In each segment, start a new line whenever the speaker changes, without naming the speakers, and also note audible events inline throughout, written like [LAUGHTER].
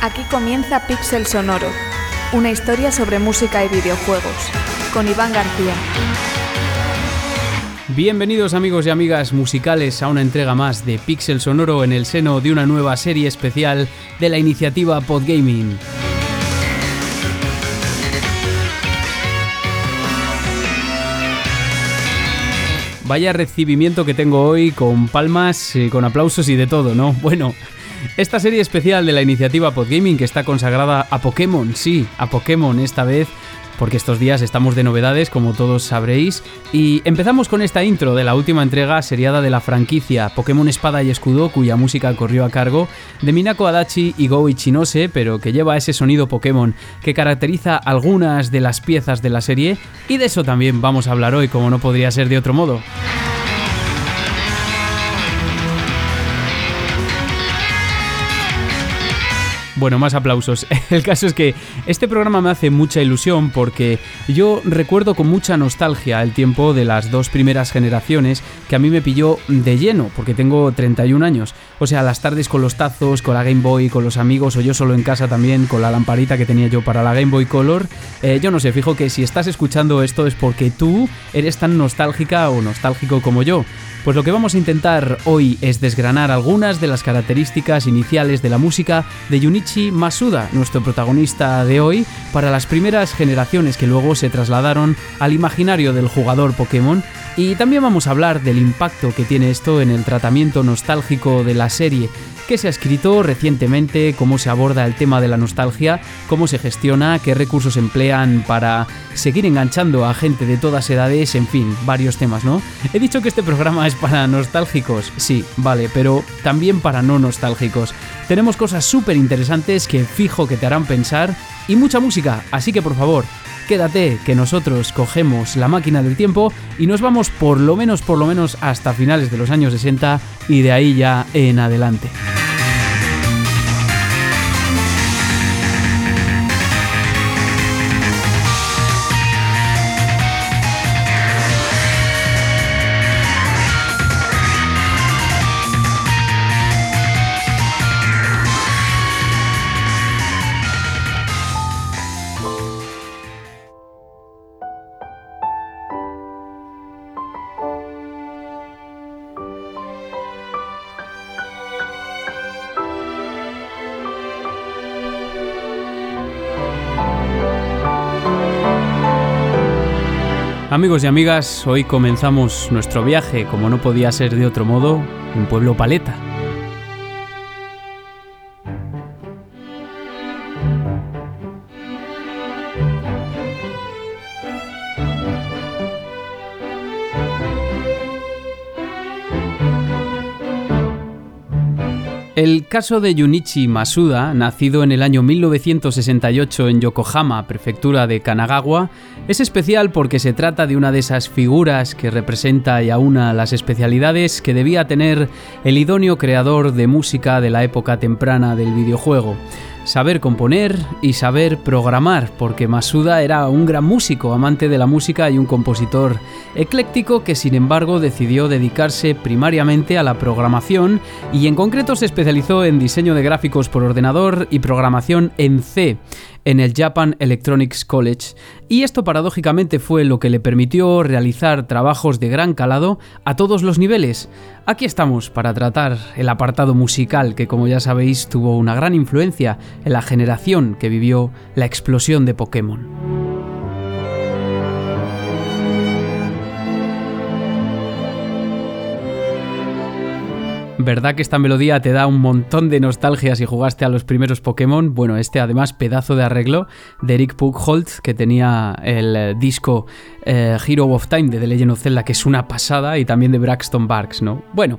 Aquí comienza Pixel Sonoro, una historia sobre música y videojuegos, con Iván García.
Bienvenidos amigos y amigas musicales a una entrega más de Pixel Sonoro en el seno de una nueva serie especial de la iniciativa Podgaming. Vaya recibimiento que tengo hoy con palmas, eh, con aplausos y de todo, ¿no? Bueno, esta serie especial de la iniciativa Podgaming que está consagrada a Pokémon, sí, a Pokémon esta vez, porque estos días estamos de novedades, como todos sabréis, y empezamos con esta intro de la última entrega seriada de la franquicia Pokémon Espada y Escudo, cuya música corrió a cargo de Minako Adachi y Go Ichinose, pero que lleva ese sonido Pokémon que caracteriza algunas de las piezas de la serie, y de eso también vamos a hablar hoy, como no podría ser de otro modo. Bueno, más aplausos. [LAUGHS] El caso es que este programa me hace mucha ilusión porque yo recuerdo con mucha nostalgia el tiempo de las dos primeras generaciones que a mí me pilló de lleno, porque tengo 31 años. O sea, las tardes con los tazos, con la Game Boy, con los amigos o yo solo en casa también, con la lamparita que tenía yo para la Game Boy Color. Eh, yo no sé, fijo que si estás escuchando esto es porque tú eres tan nostálgica o nostálgico como yo. Pues lo que vamos a intentar hoy es desgranar algunas de las características iniciales de la música de Junichi Masuda, nuestro protagonista de hoy, para las primeras generaciones que luego se trasladaron al imaginario del jugador Pokémon. Y también vamos a hablar del impacto que tiene esto en el tratamiento nostálgico de la serie, que se ha escrito recientemente, cómo se aborda el tema de la nostalgia, cómo se gestiona, qué recursos emplean para seguir enganchando a gente de todas edades, en fin, varios temas, ¿no? He dicho que este programa es para nostálgicos, sí, vale, pero también para no nostálgicos. Tenemos cosas súper interesantes que fijo que te harán pensar y mucha música, así que por favor, quédate que nosotros cogemos la máquina del tiempo y nos vamos por lo menos, por lo menos hasta finales de los años 60 y de ahí ya en adelante. Amigos y amigas, hoy comenzamos nuestro viaje, como no podía ser de otro modo, en Pueblo Paleta. El caso de Junichi Masuda, nacido en el año 1968 en Yokohama, prefectura de Kanagawa, es especial porque se trata de una de esas figuras que representa y aúna las especialidades que debía tener el idóneo creador de música de la época temprana del videojuego saber componer y saber programar, porque Masuda era un gran músico, amante de la música y un compositor ecléctico que sin embargo decidió dedicarse primariamente a la programación y en concreto se especializó en diseño de gráficos por ordenador y programación en C en el Japan Electronics College, y esto paradójicamente fue lo que le permitió realizar trabajos de gran calado a todos los niveles. Aquí estamos para tratar el apartado musical que como ya sabéis tuvo una gran influencia en la generación que vivió la explosión de Pokémon. ¿Verdad que esta melodía te da un montón de nostalgia si jugaste a los primeros Pokémon? Bueno, este además pedazo de arreglo de Eric Pugholt que tenía el eh, disco eh, Hero of Time de The Legend of Zelda que es una pasada y también de Braxton Barks, ¿no? Bueno,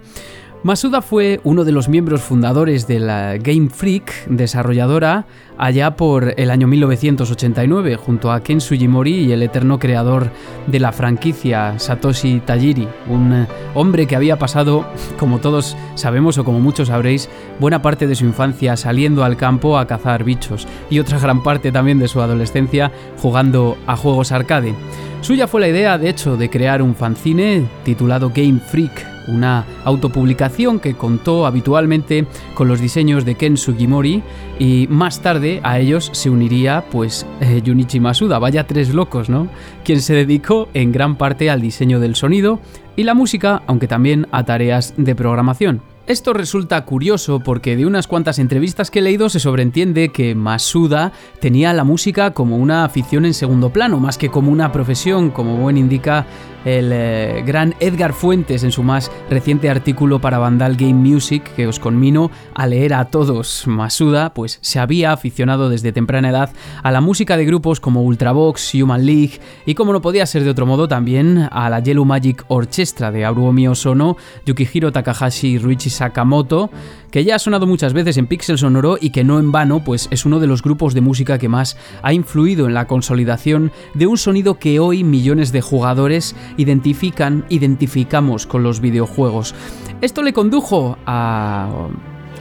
Masuda fue uno de los miembros fundadores de la Game Freak, desarrolladora allá por el año 1989, junto a Ken Sugimori y el eterno creador de la franquicia, Satoshi Tajiri, un hombre que había pasado, como todos sabemos o como muchos sabréis, buena parte de su infancia saliendo al campo a cazar bichos y otra gran parte también de su adolescencia jugando a juegos arcade. Suya fue la idea, de hecho, de crear un fanzine titulado Game Freak, una autopublicación que contó habitualmente con los diseños de Ken Sugimori y más tarde a ellos se uniría pues eh, Junichi Masuda, vaya tres locos, ¿no? Quien se dedicó en gran parte al diseño del sonido y la música, aunque también a tareas de programación. Esto resulta curioso porque de unas cuantas entrevistas que he leído se sobreentiende que Masuda tenía la música como una afición en segundo plano, más que como una profesión, como buen indica el eh, gran Edgar Fuentes en su más reciente artículo para Vandal Game Music, que os conmino a leer a todos. Masuda, pues se había aficionado desde temprana edad a la música de grupos como Ultravox, Human League y como no podía ser de otro modo también a la Yellow Magic Orchestra de Haruomi Osono, Yukihiro Takahashi y Ruichi Sakamoto, que ya ha sonado muchas veces en Pixel Sonoro y que no en vano, pues es uno de los grupos de música que más ha influido en la consolidación de un sonido que hoy millones de jugadores identifican, identificamos con los videojuegos. Esto le condujo a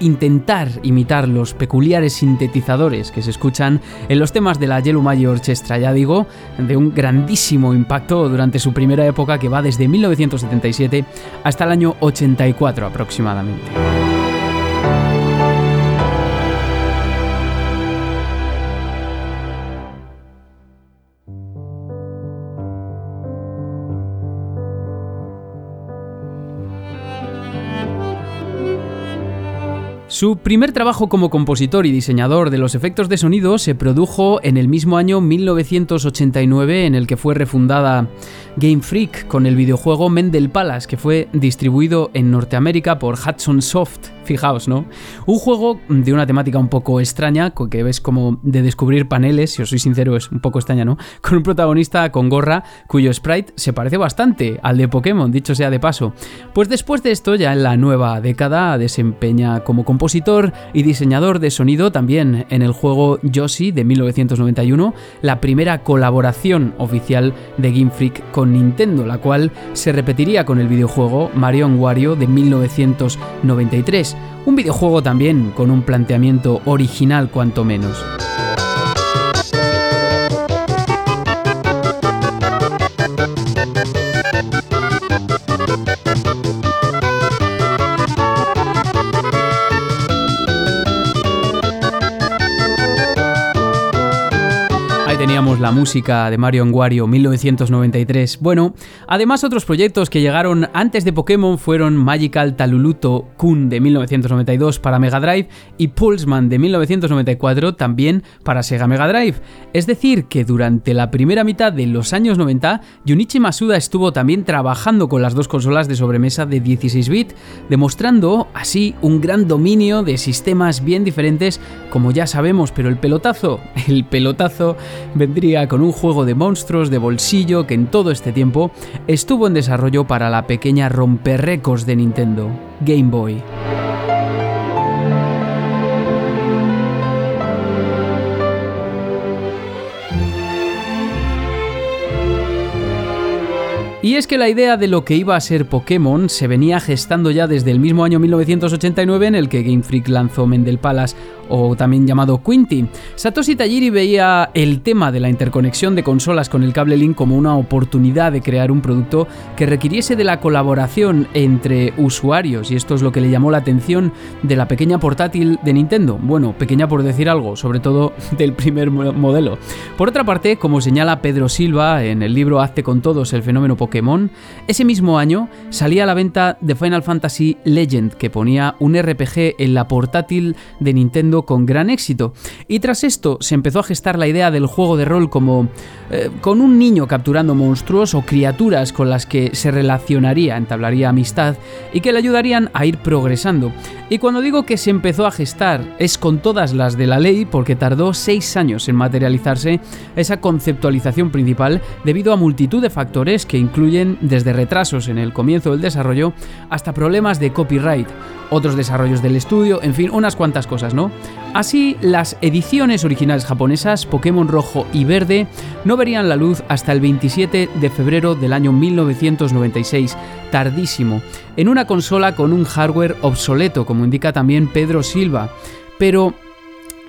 intentar imitar los peculiares sintetizadores que se escuchan en los temas de la Yellow Major Orchestra, ya digo, de un grandísimo impacto durante su primera época que va desde 1977 hasta el año 84 aproximadamente. Su primer trabajo como compositor y diseñador de los efectos de sonido se produjo en el mismo año 1989 en el que fue refundada Game Freak con el videojuego Mendel Palace que fue distribuido en Norteamérica por Hudson Soft Fijaos, ¿no? Un juego de una temática un poco extraña, que ves como de descubrir paneles, si os soy sincero es un poco extraña, ¿no? [LAUGHS] Con un protagonista con gorra cuyo sprite se parece bastante al de Pokémon, dicho sea de paso. Pues después de esto, ya en la nueva década, desempeña como compositor y diseñador de sonido también en el juego Yoshi de 1991, la primera colaboración oficial de Game Freak con Nintendo, la cual se repetiría con el videojuego Mario Wario de 1993 un videojuego también con un planteamiento original cuanto menos. La música de Mario Wario 1993. Bueno, además otros proyectos que llegaron antes de Pokémon fueron Magical Taluluto Kun de 1992 para Mega Drive y Pulseman de 1994 también para Sega Mega Drive. Es decir, que durante la primera mitad de los años 90, Junichi Masuda estuvo también trabajando con las dos consolas de sobremesa de 16 bit, demostrando así un gran dominio de sistemas bien diferentes, como ya sabemos, pero el pelotazo, [LAUGHS] el pelotazo vendría con un juego de monstruos de bolsillo que en todo este tiempo estuvo en desarrollo para la pequeña romperrécords de Nintendo, Game Boy. Y es que la idea de lo que iba a ser Pokémon se venía gestando ya desde el mismo año 1989 en el que Game Freak lanzó Mendel Palace o también llamado Quinty. Satoshi Tajiri veía el tema de la interconexión de consolas con el cable Link como una oportunidad de crear un producto que requiriese de la colaboración entre usuarios y esto es lo que le llamó la atención de la pequeña portátil de Nintendo. Bueno, pequeña por decir algo, sobre todo [LAUGHS] del primer modelo. Por otra parte, como señala Pedro Silva en el libro Hazte con todos el fenómeno Pokémon, ese mismo año salía a la venta de Final Fantasy Legend que ponía un RPG en la portátil de Nintendo con gran éxito. Y tras esto se empezó a gestar la idea del juego de rol como eh, con un niño capturando monstruos o criaturas con las que se relacionaría, entablaría amistad y que le ayudarían a ir progresando. Y cuando digo que se empezó a gestar es con todas las de la ley porque tardó seis años en materializarse esa conceptualización principal debido a multitud de factores que incluyen desde retrasos en el comienzo del desarrollo hasta problemas de copyright otros desarrollos del estudio, en fin, unas cuantas cosas, ¿no? Así, las ediciones originales japonesas, Pokémon Rojo y Verde, no verían la luz hasta el 27 de febrero del año 1996, tardísimo, en una consola con un hardware obsoleto, como indica también Pedro Silva. Pero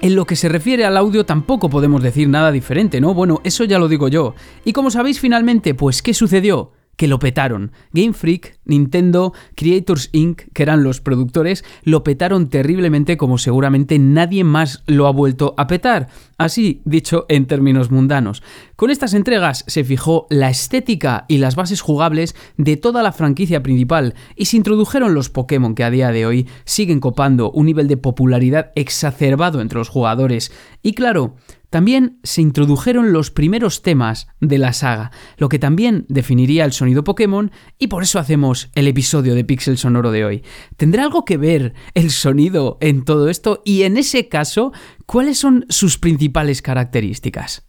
en lo que se refiere al audio tampoco podemos decir nada diferente, ¿no? Bueno, eso ya lo digo yo. Y como sabéis finalmente, pues ¿qué sucedió? Que lo petaron. Game Freak, Nintendo, Creators Inc., que eran los productores, lo petaron terriblemente como seguramente nadie más lo ha vuelto a petar. Así dicho en términos mundanos. Con estas entregas se fijó la estética y las bases jugables de toda la franquicia principal y se introdujeron los Pokémon que a día de hoy siguen copando un nivel de popularidad exacerbado entre los jugadores. Y claro, también se introdujeron los primeros temas de la saga, lo que también definiría el sonido Pokémon y por eso hacemos el episodio de Pixel Sonoro de hoy. ¿Tendrá algo que ver el sonido en todo esto? Y en ese caso, ¿cuáles son sus principales características?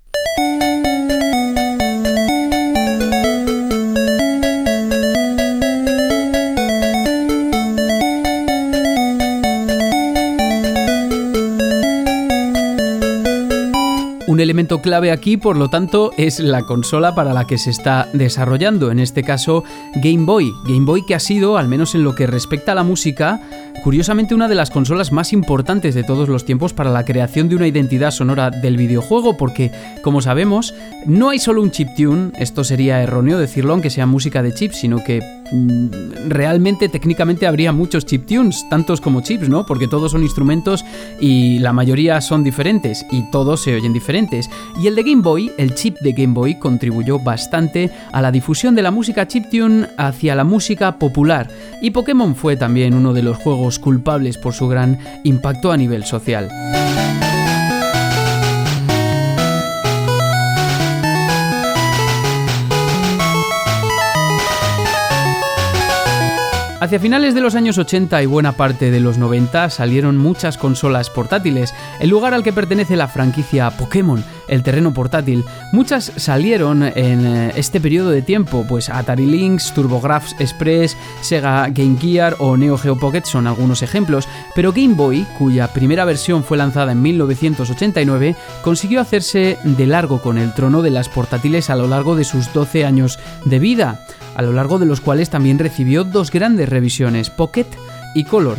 Un elemento clave aquí, por lo tanto, es la consola para la que se está desarrollando, en este caso Game Boy. Game Boy que ha sido, al menos en lo que respecta a la música, curiosamente una de las consolas más importantes de todos los tiempos para la creación de una identidad sonora del videojuego, porque, como sabemos, no hay solo un chip tune, esto sería erróneo decirlo aunque sea música de chip, sino que realmente técnicamente habría muchos chip tunes, tantos como chips, ¿no? Porque todos son instrumentos y la mayoría son diferentes y todos se oyen diferentes. Y el de Game Boy, el chip de Game Boy, contribuyó bastante a la difusión de la música chiptune hacia la música popular. Y Pokémon fue también uno de los juegos culpables por su gran impacto a nivel social. Hacia finales de los años 80 y buena parte de los 90 salieron muchas consolas portátiles, el lugar al que pertenece la franquicia Pokémon, el terreno portátil. Muchas salieron en eh, este periodo de tiempo, pues Atari Lynx, TurboGrafx Express, Sega Game Gear o Neo Geo Pocket son algunos ejemplos, pero Game Boy, cuya primera versión fue lanzada en 1989, consiguió hacerse de largo con el trono de las portátiles a lo largo de sus 12 años de vida a lo largo de los cuales también recibió dos grandes revisiones, Pocket y Color.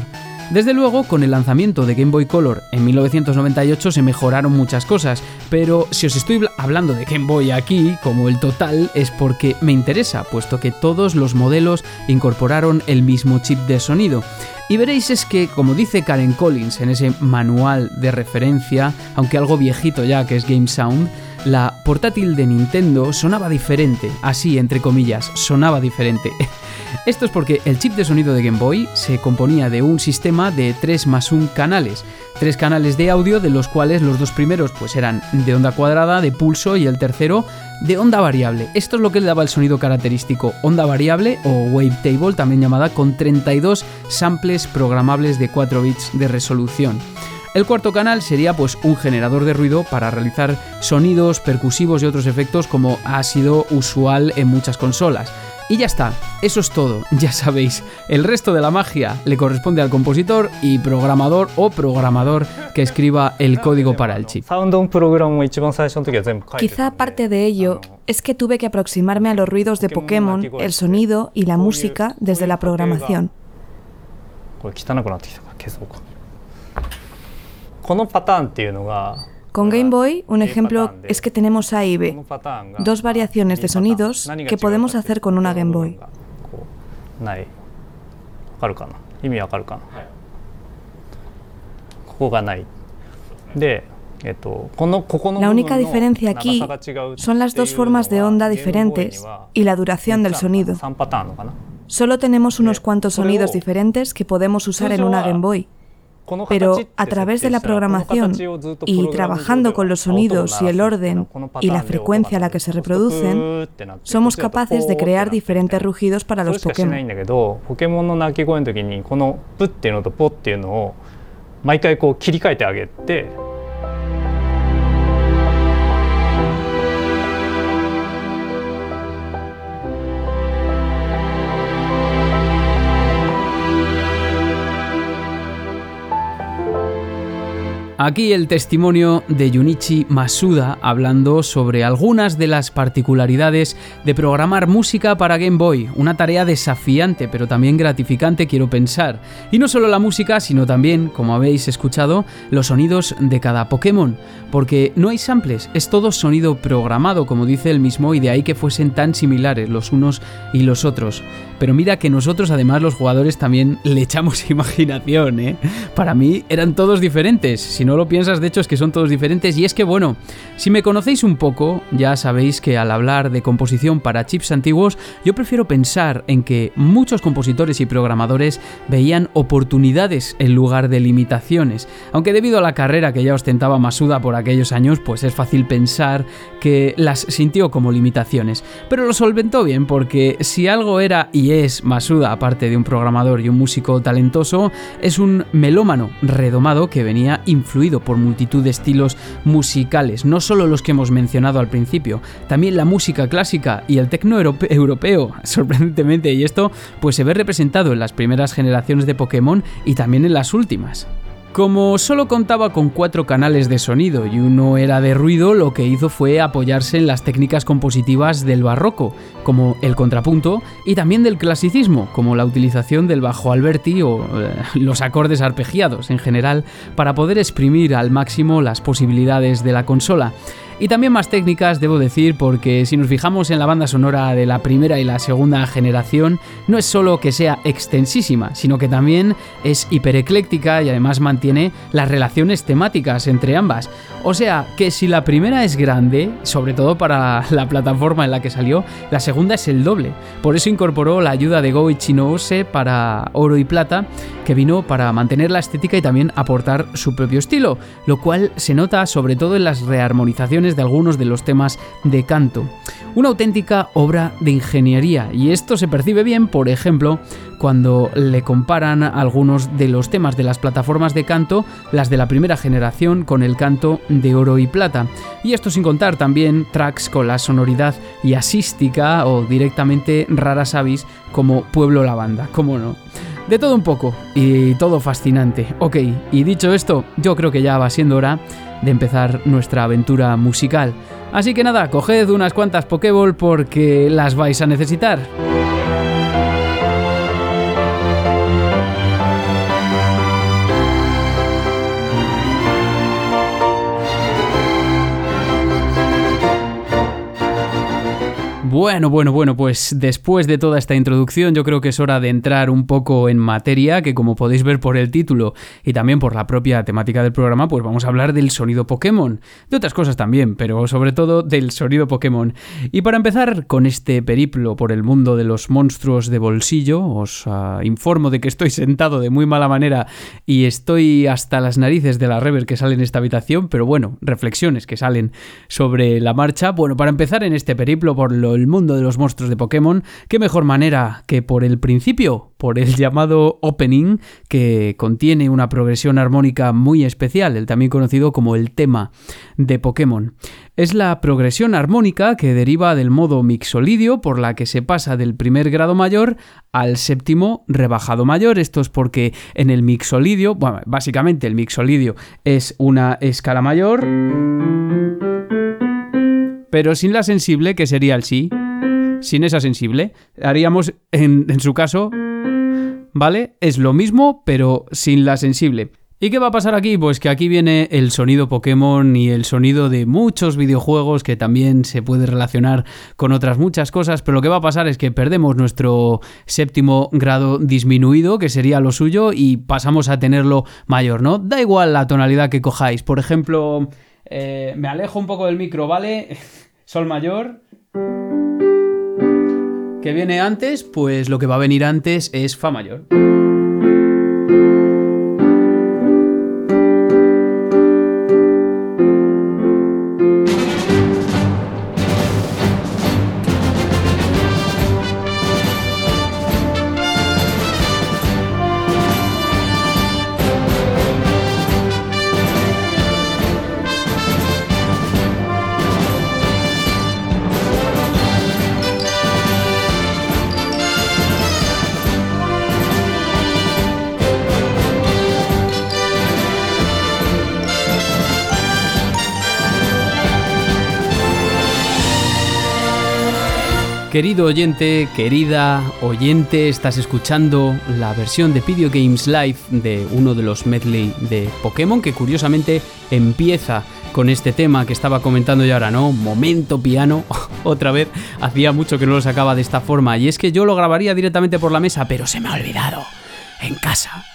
Desde luego, con el lanzamiento de Game Boy Color en 1998 se mejoraron muchas cosas, pero si os estoy hablando de Game Boy aquí, como el total, es porque me interesa, puesto que todos los modelos incorporaron el mismo chip de sonido. Y veréis es que, como dice Karen Collins en ese manual de referencia, aunque algo viejito ya que es Game Sound, la portátil de Nintendo sonaba diferente, así entre comillas, sonaba diferente. [LAUGHS] Esto es porque el chip de sonido de Game Boy se componía de un sistema de 3 más 1 canales, tres canales de audio de los cuales los dos primeros pues eran de onda cuadrada, de pulso y el tercero de onda variable. Esto es lo que le daba el sonido característico, onda variable o wavetable también llamada con 32 samples programables de 4 bits de resolución. El cuarto canal sería pues un generador de ruido para realizar sonidos percusivos y otros efectos como ha sido usual en muchas consolas. Y ya está, eso es todo, ya sabéis, el resto de la magia le corresponde al compositor y programador o programador que escriba el código para el chip.
Quizá parte de ello es que tuve que aproximarme a los ruidos de Pokémon, el sonido y la música desde la programación. Con Game Boy, un ejemplo es que tenemos A y B, dos variaciones de sonidos que podemos hacer con una Game Boy. La única diferencia aquí son las dos formas de onda diferentes y la duración del sonido. Solo tenemos unos cuantos sonidos diferentes que podemos usar en una Game Boy pero a través de la programación y trabajando con los sonidos y el orden y la frecuencia a la que se reproducen, somos capaces de crear diferentes rugidos para los Pokémon.
Aquí el testimonio de Junichi Masuda hablando sobre algunas de las particularidades de programar música para Game Boy, una tarea desafiante pero también gratificante quiero pensar. Y no solo la música, sino también, como habéis escuchado, los sonidos de cada Pokémon, porque no hay samples, es todo sonido programado, como dice el mismo, y de ahí que fuesen tan similares los unos y los otros. Pero mira que nosotros además los jugadores también le echamos [LAUGHS] imaginación, ¿eh? Para mí eran todos diferentes, si no lo piensas de hecho es que son todos diferentes y es que bueno, si me conocéis un poco, ya sabéis que al hablar de composición para chips antiguos, yo prefiero pensar en que muchos compositores y programadores veían oportunidades en lugar de limitaciones, aunque debido a la carrera que ya ostentaba Masuda por aquellos años, pues es fácil pensar que las sintió como limitaciones, pero lo solventó bien porque si algo era y es Masuda, aparte de un programador y un músico talentoso, es un melómano redomado que venía influido por multitud de estilos musicales, no solo los que hemos mencionado al principio, también la música clásica y el tecno europeo, [LAUGHS] sorprendentemente, y esto pues se ve representado en las primeras generaciones de Pokémon y también en las últimas. Como solo contaba con cuatro canales de sonido y uno era de ruido, lo que hizo fue apoyarse en las técnicas compositivas del barroco, como el contrapunto, y también del clasicismo, como la utilización del bajo alberti o eh, los acordes arpegiados en general, para poder exprimir al máximo las posibilidades de la consola. Y también más técnicas, debo decir, porque si nos fijamos en la banda sonora de la primera y la segunda generación, no es solo que sea extensísima, sino que también es hiperecléctica y además mantiene las relaciones temáticas entre ambas. O sea, que si la primera es grande, sobre todo para [LAUGHS] la plataforma en la que salió, la segunda es el doble. Por eso incorporó la ayuda de Goichi Noose para Oro y Plata, que vino para mantener la estética y también aportar su propio estilo, lo cual se nota sobre todo en las rearmonizaciones de algunos de los temas de canto. Una auténtica obra de ingeniería y esto se percibe bien, por ejemplo, cuando le comparan algunos de los temas de las plataformas de canto, las de la primera generación, con el canto de oro y plata. Y esto sin contar también tracks con la sonoridad asística o directamente raras avis como Pueblo la Banda, cómo no. De todo un poco y todo fascinante. Ok, y dicho esto, yo creo que ya va siendo hora de empezar nuestra aventura musical. Así que nada, coged unas cuantas Pokéball porque las vais a necesitar. Bueno, bueno, bueno, pues después de toda esta introducción yo creo que es hora de entrar un poco en materia, que como podéis ver por el título y también por la propia temática del programa, pues vamos a hablar del sonido Pokémon, de otras cosas también, pero sobre todo del sonido Pokémon. Y para empezar con este periplo por el mundo de los monstruos de bolsillo, os ah, informo de que estoy sentado de muy mala manera y estoy hasta las narices de la rever que sale en esta habitación, pero bueno, reflexiones que salen sobre la marcha. Bueno, para empezar en este periplo por lo el mundo de los monstruos de Pokémon, qué mejor manera que por el principio, por el [LAUGHS] llamado opening, que contiene una progresión armónica muy especial, el también conocido como el tema de Pokémon. Es la progresión armónica que deriva del modo mixolidio, por la que se pasa del primer grado mayor al séptimo rebajado mayor. Esto es porque en el mixolidio, bueno, básicamente el mixolidio es una escala mayor pero sin la sensible, que sería el sí. Sin esa sensible, haríamos en, en su caso, ¿vale? Es lo mismo, pero sin la sensible. ¿Y qué va a pasar aquí? Pues que aquí viene el sonido Pokémon y el sonido de muchos videojuegos que también se puede relacionar con otras muchas cosas, pero lo que va a pasar es que perdemos nuestro séptimo grado disminuido, que sería lo suyo, y pasamos a tenerlo mayor, ¿no? Da igual la tonalidad que cojáis. Por ejemplo, eh, me alejo un poco del micro, ¿vale? [LAUGHS] Sol mayor. ¿Qué viene antes? Pues lo que va a venir antes es Fa mayor. Querido oyente, querida oyente, estás escuchando la versión de Video Games Live de uno de los medley de Pokémon que curiosamente empieza con este tema que estaba comentando yo ahora, ¿no? Momento piano, [LAUGHS] otra vez, hacía mucho que no lo sacaba de esta forma. Y es que yo lo grabaría directamente por la mesa, pero se me ha olvidado, en casa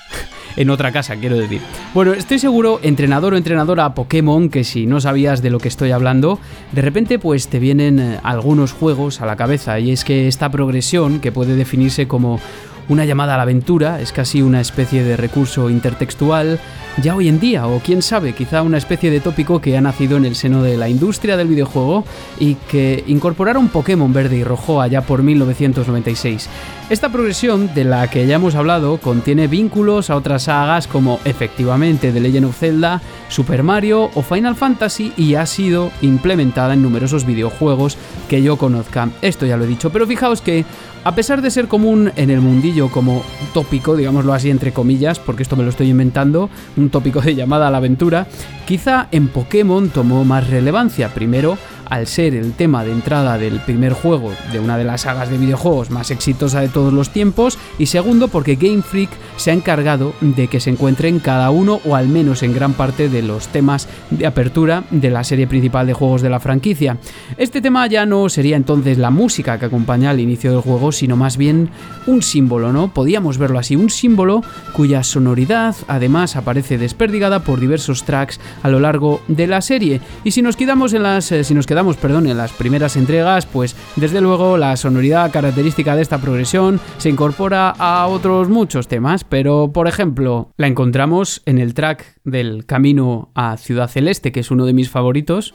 en otra casa, quiero decir. Bueno, estoy seguro, entrenador o entrenadora Pokémon, que si no sabías de lo que estoy hablando, de repente pues te vienen eh, algunos juegos a la cabeza y es que esta progresión, que puede definirse como una llamada a la aventura, es casi una especie de recurso intertextual, ya hoy en día, o quién sabe, quizá una especie de tópico que ha nacido en el seno de la industria del videojuego y que incorporaron Pokémon verde y rojo allá por 1996. Esta progresión, de la que ya hemos hablado, contiene vínculos a otras sagas como efectivamente The Legend of Zelda, Super Mario o Final Fantasy y ha sido implementada en numerosos videojuegos que yo conozca. Esto ya lo he dicho, pero fijaos que a pesar de ser común en el mundillo como tópico, digámoslo así entre comillas, porque esto me lo estoy inventando, un tópico de llamada a la aventura, quizá en Pokémon tomó más relevancia. Primero, al ser el tema de entrada del primer juego de una de las sagas de videojuegos más exitosa de todos los tiempos y segundo porque Game Freak se ha encargado de que se encuentre en cada uno o al menos en gran parte de los temas de apertura de la serie principal de juegos de la franquicia. Este tema ya no sería entonces la música que acompaña al inicio del juego, sino más bien un símbolo, ¿no? Podíamos verlo así, un símbolo cuya sonoridad además aparece desperdigada por diversos tracks a lo largo de la serie. Y si nos quedamos en las eh, si nos perdón, en las primeras entregas, pues desde luego la sonoridad característica de esta progresión se incorpora a otros muchos temas, pero por ejemplo, la encontramos en el track del Camino a Ciudad Celeste, que es uno de mis favoritos.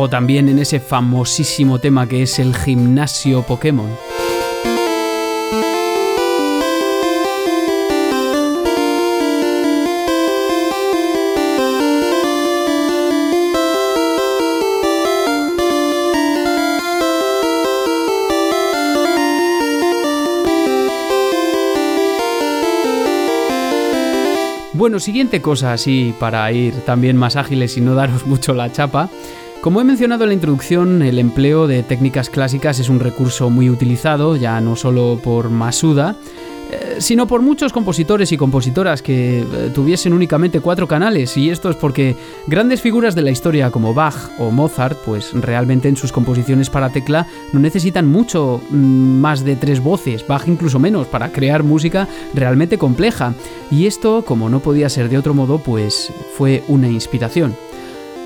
O también en ese famosísimo tema que es el gimnasio Pokémon. Bueno, siguiente cosa así para ir también más ágiles y no daros [LAUGHS] mucho la chapa. Como he mencionado en la introducción, el empleo de técnicas clásicas es un recurso muy utilizado, ya no solo por Masuda, eh, sino por muchos compositores y compositoras que eh, tuviesen únicamente cuatro canales, y esto es porque grandes figuras de la historia como Bach o Mozart, pues realmente en sus composiciones para tecla no necesitan mucho mm, más de tres voces, Bach incluso menos, para crear música realmente compleja. Y esto, como no podía ser de otro modo, pues fue una inspiración.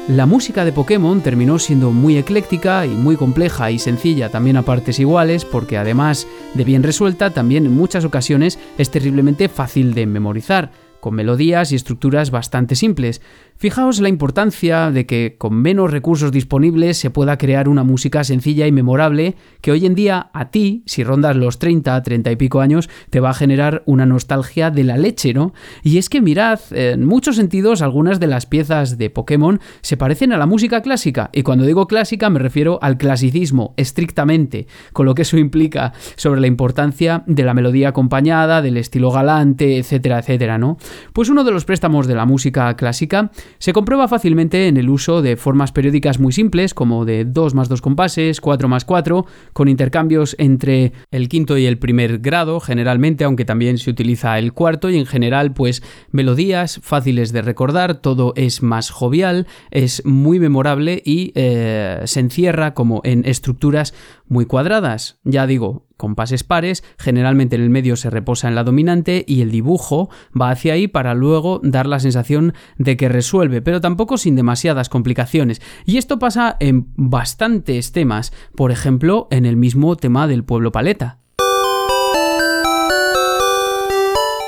La música de Pokémon terminó siendo muy ecléctica y muy compleja y sencilla también a partes iguales porque además de bien resuelta también en muchas ocasiones es terriblemente fácil de memorizar, con melodías y estructuras bastante simples, Fijaos la importancia de que con menos recursos disponibles se pueda crear una música sencilla y memorable que hoy en día a ti, si rondas los 30, 30 y pico años, te va a generar una nostalgia de la leche, ¿no? Y es que mirad, en muchos sentidos algunas de las piezas de Pokémon se parecen a la música clásica, y cuando digo clásica me refiero al clasicismo, estrictamente, con lo que eso implica sobre la importancia de la melodía acompañada, del estilo galante, etcétera, etcétera, ¿no? Pues uno de los préstamos de la música clásica se comprueba fácilmente en el uso de formas periódicas muy simples, como de 2 más 2 compases, 4 más 4, con intercambios entre el quinto y el primer grado, generalmente, aunque también se utiliza el cuarto, y en general, pues melodías fáciles de recordar, todo es más jovial, es muy memorable y eh, se encierra como en estructuras muy cuadradas. Ya digo, compases pares, generalmente en el medio se reposa en la dominante y el dibujo va hacia ahí para luego dar la sensación de que resuelve, pero tampoco sin demasiadas complicaciones. Y esto pasa en bastantes temas, por ejemplo, en el mismo tema del pueblo paleta.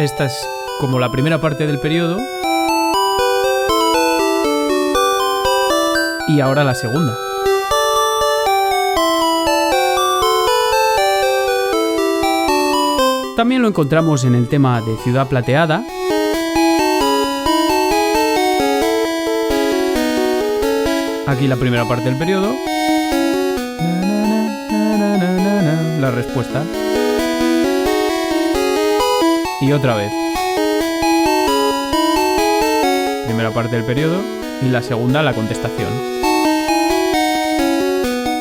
Esta es como la primera parte del periodo. Y ahora la segunda. También lo encontramos en el tema de Ciudad Plateada. Aquí la primera parte del periodo. La respuesta. Y otra vez. Primera parte del periodo y la segunda la contestación.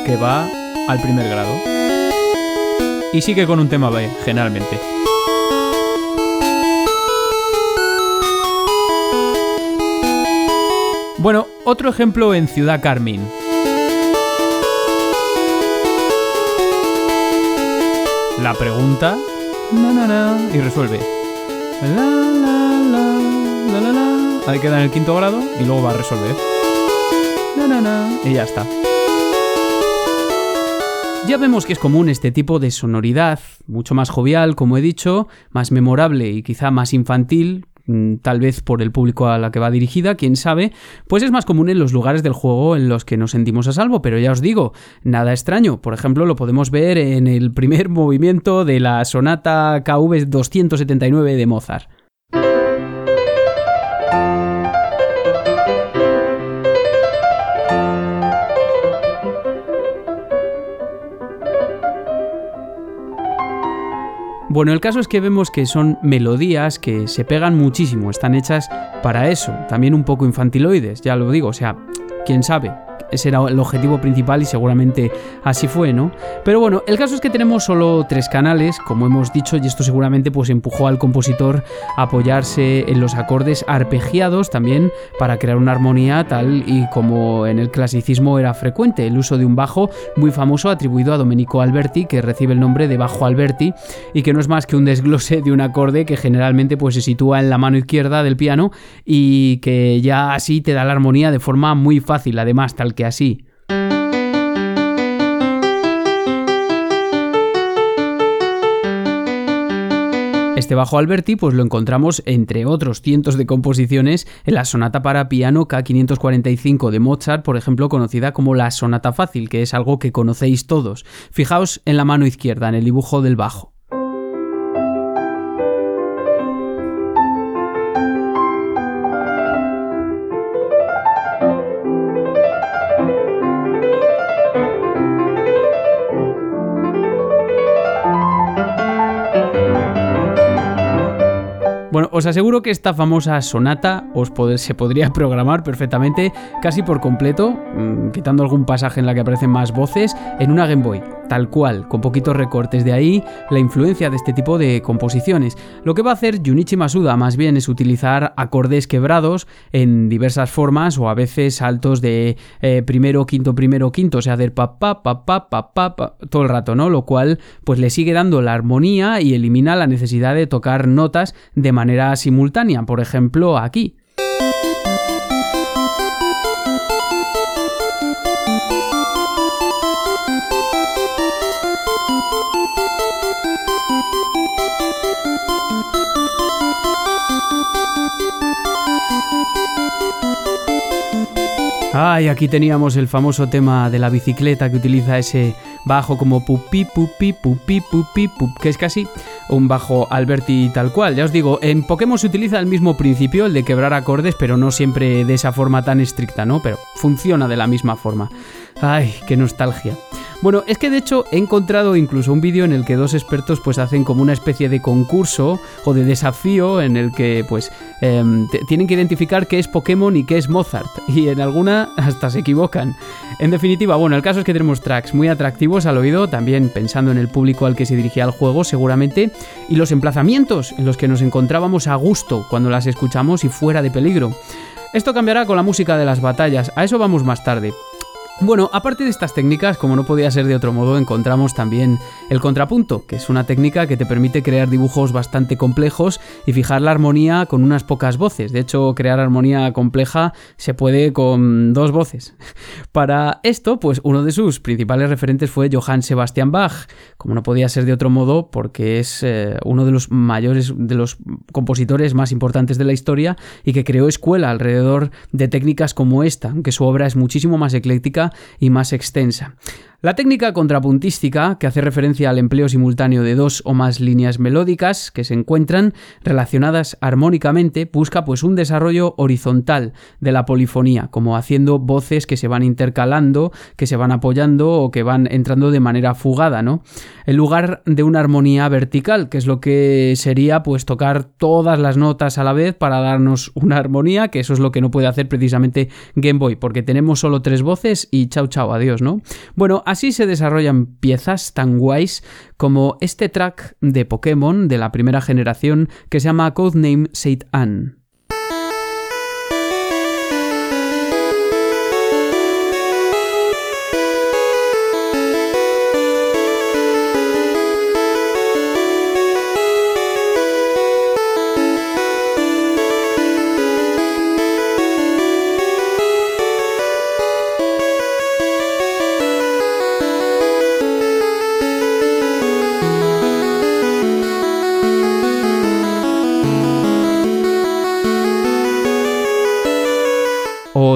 Que va al primer grado. Y sigue con un tema B, generalmente. Bueno, otro ejemplo en Ciudad Carmín. La pregunta y resuelve. Ahí queda en el quinto grado y luego va a resolver. Y ya está. Ya vemos que es común este tipo de sonoridad, mucho más jovial, como he dicho, más memorable y quizá más infantil, Mm, tal vez por el público a la que va dirigida, quién sabe, pues es más común en los lugares del juego en los que nos sentimos a salvo, pero ya os digo, nada extraño. Por ejemplo, lo podemos ver en el primer [LAUGHS] movimiento de la sonata KV 279 de Mozart. Bueno, el caso es que vemos que son melodías que se pegan muchísimo, están hechas para eso, también un poco infantiloides, ya lo digo, o sea, quién sabe, ese era el objetivo principal y seguramente así fue, ¿no? Pero bueno, el caso es que tenemos solo tres canales, como hemos dicho, y esto seguramente pues empujó al compositor a apoyarse en los acordes arpegiados también para crear una armonía tal y como en el clasicismo era frecuente, el uso de un bajo muy famoso atribuido a Domenico Alberti, que recibe el nombre de bajo Alberti y que no es más que un desglose de un acorde que generalmente pues se sitúa en la mano izquierda del piano y que ya así te da la armonía de forma muy fácil, además tal que así. Este bajo Alberti pues lo encontramos entre otros cientos de composiciones en la sonata para piano K545 de Mozart, por ejemplo, conocida como la sonata fácil, que es algo que conocéis todos. Fijaos en la mano izquierda, en el dibujo del bajo. Os aseguro que esta famosa sonata se podría [LAUGHS] programar perfectamente, casi por completo, mm, quitando algún pasaje en la que aparecen más voces, en una Game Boy tal cual, con poquitos recortes. De ahí la influencia de este tipo de composiciones. Lo que va a hacer Junichi Masuda más bien es utilizar acordes quebrados en diversas formas o a veces saltos de eh, primero, quinto, primero, quinto, o sea, hacer pa pa pa pa pa pa todo el rato, ¿no? Lo cual pues le sigue dando la armonía y elimina la necesidad de tocar notas de manera simultánea, por ejemplo, aquí. Ay, aquí teníamos el famoso tema de la bicicleta que utiliza ese bajo como pupi pupi pupi pupi pup, que es casi un bajo Alberti tal cual. Ya os digo, en Pokémon se utiliza el mismo principio, el de quebrar acordes, pero no siempre de esa forma tan estricta, ¿no? Pero funciona de la misma forma. Ay, qué nostalgia. Bueno, es que de hecho he encontrado incluso un vídeo en el que dos expertos pues hacen como una especie de concurso o de desafío en el que pues em, tienen que identificar qué es Pokémon y qué es Mozart [LAUGHS] y en alguna hasta se equivocan. En definitiva, bueno, el caso es que tenemos tracks muy atractivos al oído, también pensando en el público al que se dirigía el juego seguramente, y los emplazamientos en los que nos encontrábamos a gusto cuando las escuchamos y fuera de peligro. Esto cambiará con la música de las batallas, a eso vamos más tarde. Bueno, aparte de estas técnicas, como no podía ser de otro modo, encontramos también el contrapunto, que es una técnica que te permite crear dibujos bastante complejos y fijar la armonía con unas pocas voces. De hecho, crear armonía compleja se puede con dos voces. [LAUGHS] Para esto, pues uno de sus principales referentes fue Johann Sebastian Bach, como no podía ser de otro modo, porque es eh, uno de los mayores, de los compositores más importantes de la historia y que creó escuela alrededor de técnicas como esta, aunque su obra es muchísimo más ecléctica y más extensa. La técnica contrapuntística, que hace referencia al empleo simultáneo de dos o más líneas melódicas que se encuentran relacionadas armónicamente, busca pues un desarrollo horizontal de la polifonía, como haciendo voces que se van intercalando, que se van apoyando o que van entrando de manera fugada, ¿no? En lugar de una armonía vertical, que es lo que sería pues tocar todas las notas a la vez para darnos una armonía, que eso es lo que no puede hacer precisamente Game Boy, porque tenemos solo tres voces y chao chao, adiós, ¿no? Bueno, Así se desarrollan piezas tan guays como este track de Pokémon de la primera generación que se llama Codename Saint Anne.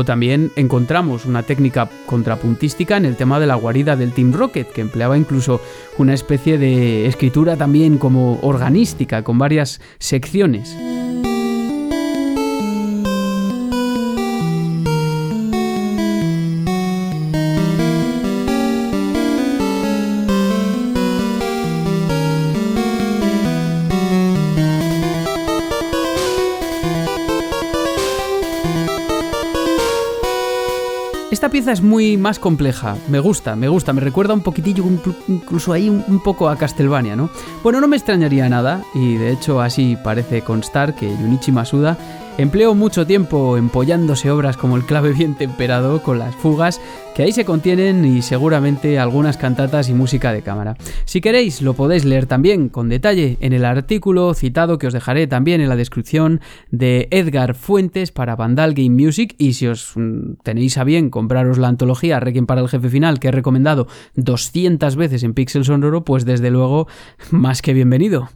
También encontramos una técnica contrapuntística en el tema de la guarida del Team Rocket, que empleaba incluso una especie de escritura también como organística, con varias secciones. Es muy más compleja, me gusta, me gusta, me recuerda un poquitillo, incluso ahí un, poco a Castlevania, ¿no? Bueno, no me extrañaría nada, y de hecho así parece constar que Junichi Masuda Empleó mucho tiempo empollándose obras como el clave bien temperado con las fugas, que ahí se contienen y seguramente algunas cantatas y música de cámara. Si queréis, lo podéis leer también con detalle en el artículo citado que os dejaré también en la descripción de Edgar Fuentes para Vandal Game Music y si os mm, tenéis a bien compraros la antología Requiem para el jefe final que he recomendado 200 veces en Pixel Sonoro, pues desde luego más que bienvenido.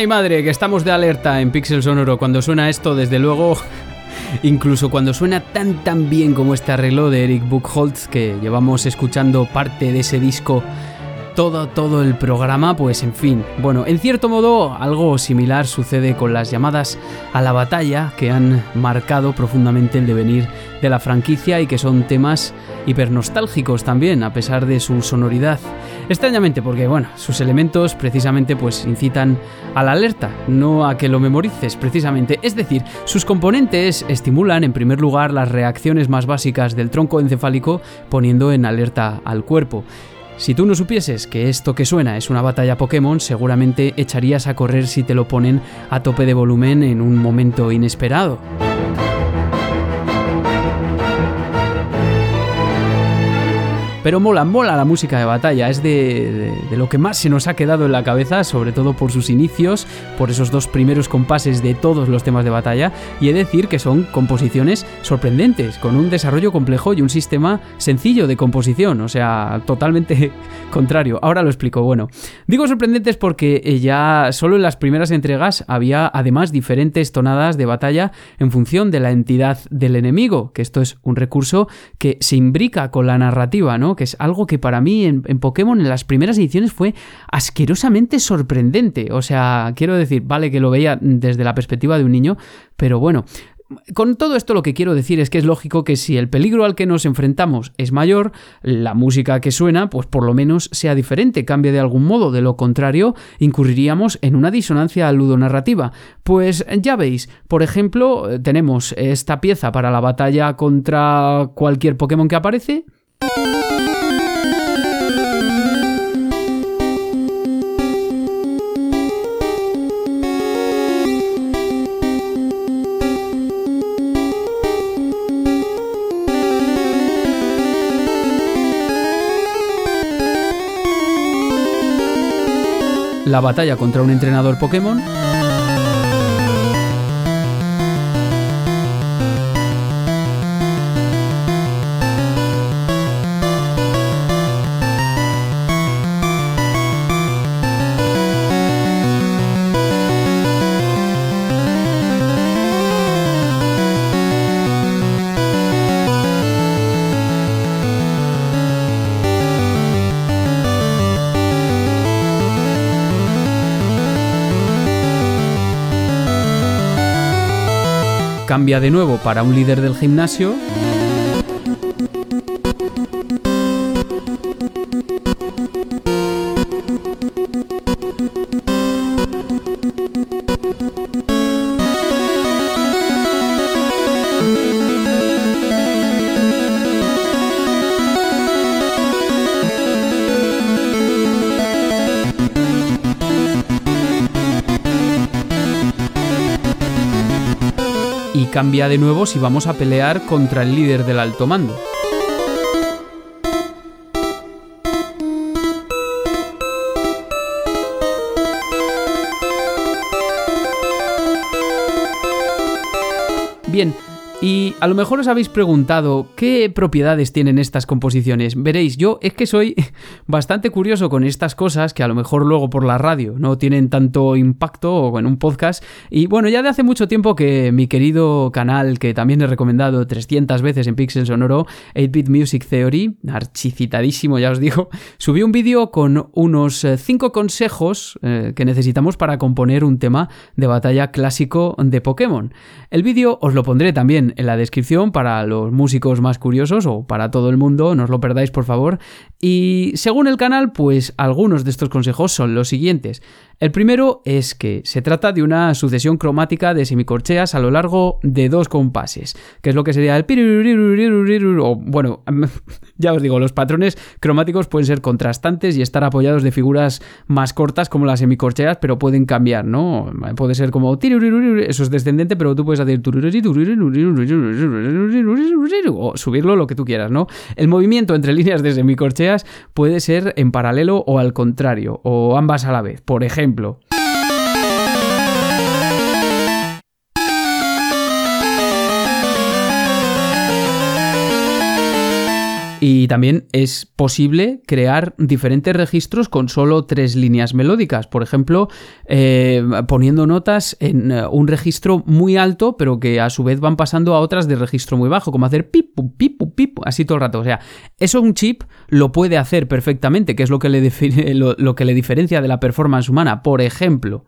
Ay madre, que estamos de alerta en Pixel Sonoro. Cuando suena esto, desde luego, [LAUGHS] incluso cuando suena tan tan bien como este arreglo de Eric Buchholz, que llevamos escuchando parte de ese disco todo, todo el programa, pues en fin. Bueno, en cierto modo algo similar sucede con las llamadas a la batalla que han marcado profundamente el devenir de la franquicia y que son temas hipernostálgicos también, a pesar de su sonoridad. Extrañamente, porque bueno, sus elementos precisamente pues incitan a la alerta, no a que lo memorices precisamente. Es decir, sus componentes estimulan en primer lugar las reacciones más básicas del tronco encefálico poniendo en alerta al cuerpo. Si tú no supieses que esto que suena es una batalla Pokémon, seguramente echarías a correr si te lo ponen a tope de volumen en un momento inesperado. Pero mola, mola la música de batalla, es de, lo que más se nos ha quedado en la cabeza, sobre todo por sus inicios, por esos dos primeros compases de todos los temas de batalla, y he de decir que son composiciones sorprendentes, con un desarrollo complejo y un sistema sencillo de composición, o sea, totalmente [LAUGHS] contrario. Ahora lo explico, bueno. Digo sorprendentes porque eh, ya solo en las primeras entregas había además diferentes tonadas de batalla en función de la entidad del enemigo, que esto es un recurso que se imbrica con la narrativa, ¿no? Que es algo que para mí en, Pokémon en las primeras ediciones fue asquerosamente sorprendente. O sea, quiero decir, vale que lo veía desde la perspectiva de un niño, pero bueno, con todo esto lo que quiero decir es que es lógico que si el peligro al que nos enfrentamos es mayor, la música que suena, pues por lo menos sea diferente, cambie de algún modo, de lo contrario, incurriríamos en una disonancia ludonarrativa. Pues ya veis, por ejemplo, tenemos esta pieza para la batalla contra cualquier Pokémon que aparece, la batalla contra un entrenador Pokémon. Cambia de nuevo para un líder del gimnasio cambia de nuevo si vamos a pelear contra el líder del alto mando. Bien, y a lo mejor os habéis preguntado qué propiedades tienen estas composiciones. Veréis, yo es que soy bastante curioso con estas cosas que a lo mejor luego por la radio no tienen tanto impacto o en un podcast. Y bueno, ya de hace mucho tiempo que mi querido canal, que también he recomendado 300 veces en Pixel Sonoro, 8-Bit Music Theory, archicitadísimo ya os digo, [LAUGHS] subí un vídeo con unos 5 eh, consejos eh, que necesitamos para componer un tema de batalla clásico de Pokémon. El vídeo os lo pondré también en la descripción para los músicos más curiosos o para todo el mundo, no os lo perdáis por favor. Y según el canal, pues algunos de estos consejos son los siguientes. El primero es que se trata de una sucesión cromática de semicorcheas a lo largo de dos compases, que es lo que sería el o bueno, [LAUGHS] ya os digo, los patrones cromáticos pueden ser contrastantes y estar apoyados de figuras más cortas como las semicorcheas, pero pueden cambiar, ¿no? Puede ser como eso es descendente, pero tú puedes hacer o subirlo lo que tú quieras, ¿no? El movimiento entre líneas de semicorcheas puede ser en paralelo o al contrario, o ambas a la vez. Por ejemplo, Y también es posible crear diferentes registros con solo tres líneas melódicas. Por ejemplo, eh, poniendo notas en eh, un registro muy alto, pero que a su vez van pasando a otras de registro muy bajo, como hacer pipu, pipu, pipu, así todo el rato. O sea, eso un chip lo puede hacer perfectamente, que es lo que le, lo que le diferencia de la performance humana. Por ejemplo,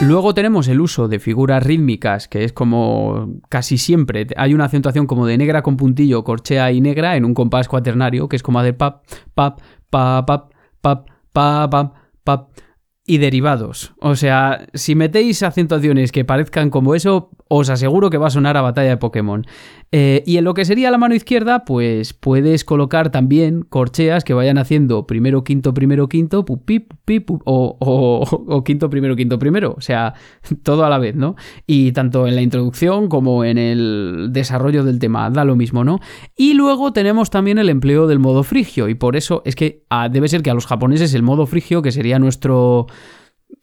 Luego tenemos el uso de figuras rítmicas, que es como casi siempre hay una acentuación como de negra con puntillo, corchea y negra en un compás cuaternario, que es como de pap, pap, pap, pap, pap, pap, pap, pap y derivados. O sea, si metéis acentuaciones que parezcan como eso, os aseguro que va a sonar a batalla de Pokémon. Eh, y en lo que sería la mano izquierda, pues puedes colocar también corcheas que vayan haciendo primero, quinto, primero, quinto, pupi, pupi, o, [LAUGHS] o, quinto, primero, quinto, primero. O sea, [LAUGHS] todo a la vez, ¿no? Y tanto en la introducción como en el desarrollo del tema, da lo mismo, ¿no? Y luego tenemos también el empleo del modo frigio. Y por eso es que ah, debe ser que a los japoneses el modo frigio, que sería nuestro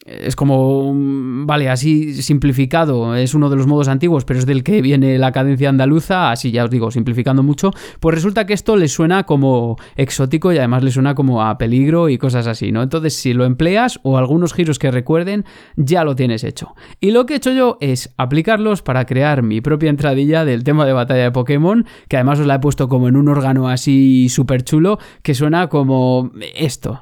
es como, vale, así simplificado, es uno de los modos antiguos, pero es del que viene la cadencia andaluza, así ya os digo, simplificando mucho, pues resulta que esto le suena como exótico y además le suena como a peligro y cosas así, ¿no? Entonces, si lo empleas o algunos giros que recuerden, ya lo tienes hecho. Y lo que he hecho yo es aplicarlos para crear mi propia entradilla del tema de batalla de Pokémon, que además os la he puesto como en un órgano así súper chulo, que suena como esto.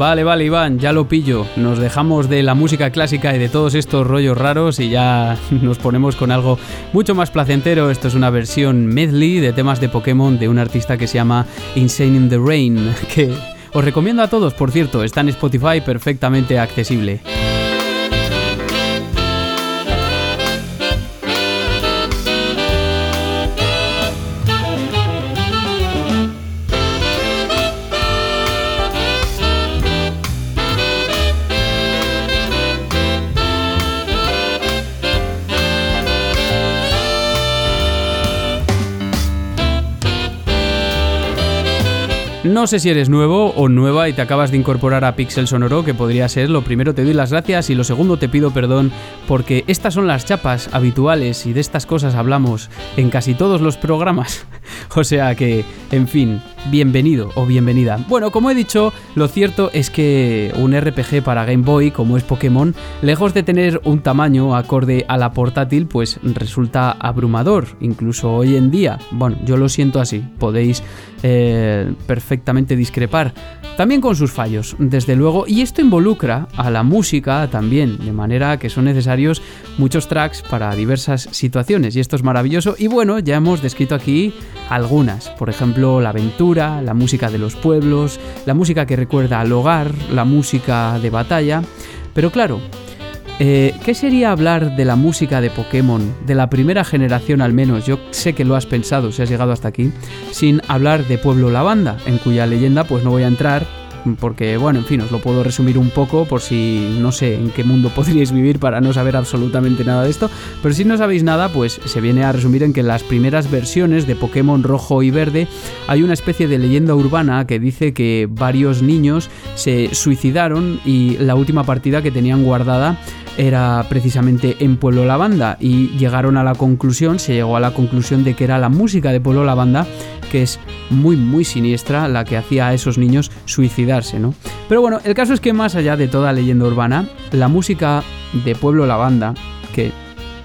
Vale, vale, Iván, ya lo pillo. Nos dejamos de la música clásica y de todos estos rollos raros y ya [LAUGHS] nos ponemos con algo mucho más placentero. Esto es una versión medley de temas de Pokémon de un artista que se llama Insane in the Rain, [LAUGHS] que os recomiendo a todos, por cierto, está en Spotify perfectamente accesible. No sé si eres nuevo o nueva y te acabas de incorporar a Pixel Sonoro, que podría ser lo primero te doy las gracias y lo segundo te pido perdón porque estas son las chapas habituales y de estas cosas hablamos en casi todos los programas. [LAUGHS] o sea que, en fin, bienvenido o bienvenida. Bueno, como he dicho, lo cierto es que un RPG para Game Boy, como es Pokémon, lejos de tener un tamaño acorde a la portátil, pues resulta abrumador, incluso hoy en día. Bueno, yo lo siento así, podéis eh, perfectamente discrepar. También con sus fallos, desde luego, y esto involucra a la música también, de manera que son necesarios muchos tracks para diversas situaciones, y esto es maravilloso. Y bueno, ya hemos descrito aquí algunas, por ejemplo, la aventura, la música de los pueblos, la música que recuerda al hogar, la música de batalla, pero claro, eh, ¿Qué sería hablar de la música de Pokémon, de la primera generación al menos? Yo sé que lo has pensado si has llegado hasta aquí, sin hablar de Pueblo Lavanda, en cuya leyenda pues no voy a entrar, porque bueno, en fin, os lo puedo resumir un poco por si no sé en qué mundo [LAUGHS] podríais vivir para no saber absolutamente nada de esto, pero si no sabéis nada, pues se viene a resumir en que en las primeras versiones de Pokémon rojo y verde hay una especie de leyenda urbana que dice que varios niños se suicidaron y la última partida que tenían guardada era precisamente en Pueblo Lavanda y llegaron a la conclusión, se llegó a la conclusión de que era la música de Pueblo Lavanda que es muy muy siniestra la que hacía a esos niños suicidarse, ¿no? Pero bueno, el caso es que más allá de toda leyenda urbana, la música de Pueblo Lavanda, que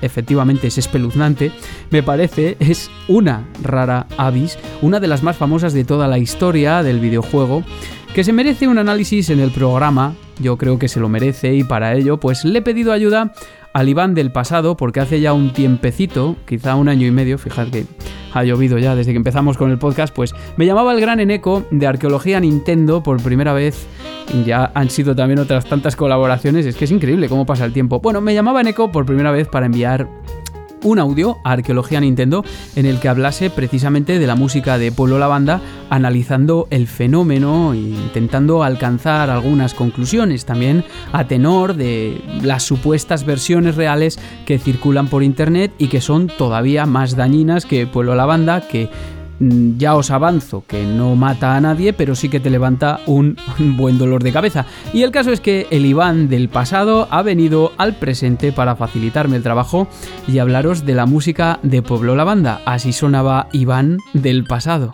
efectivamente es espeluznante, me parece es una rara avis, una de las más famosas de toda la historia del videojuego, que se merece un análisis en el programa, yo creo que se lo merece y para ello pues le he pedido ayuda al Iván del pasado porque hace ya un tiempecito, quizá un año y medio, fijad que ha llovido ya desde que empezamos con el podcast, pues me llamaba el gran Eneco de Arqueología Nintendo por primera vez. Ya han sido también otras tantas colaboraciones, es que es increíble cómo pasa el tiempo. Bueno, me llamaba Eneco por primera vez para enviar un audio a Arqueología Nintendo en el que hablase precisamente de la música de Pueblo Lavanda, analizando el fenómeno e intentando alcanzar algunas conclusiones también a tenor de las supuestas versiones reales que circulan por internet y que son todavía más dañinas que Pueblo Lavanda, que ya os avanzo que no mata a nadie, pero sí que te levanta un [LAUGHS] buen dolor de cabeza. Y el caso es que el Iván del pasado ha venido al presente para facilitarme el trabajo y hablaros de la música de Pueblo La Banda. Así sonaba Iván del pasado.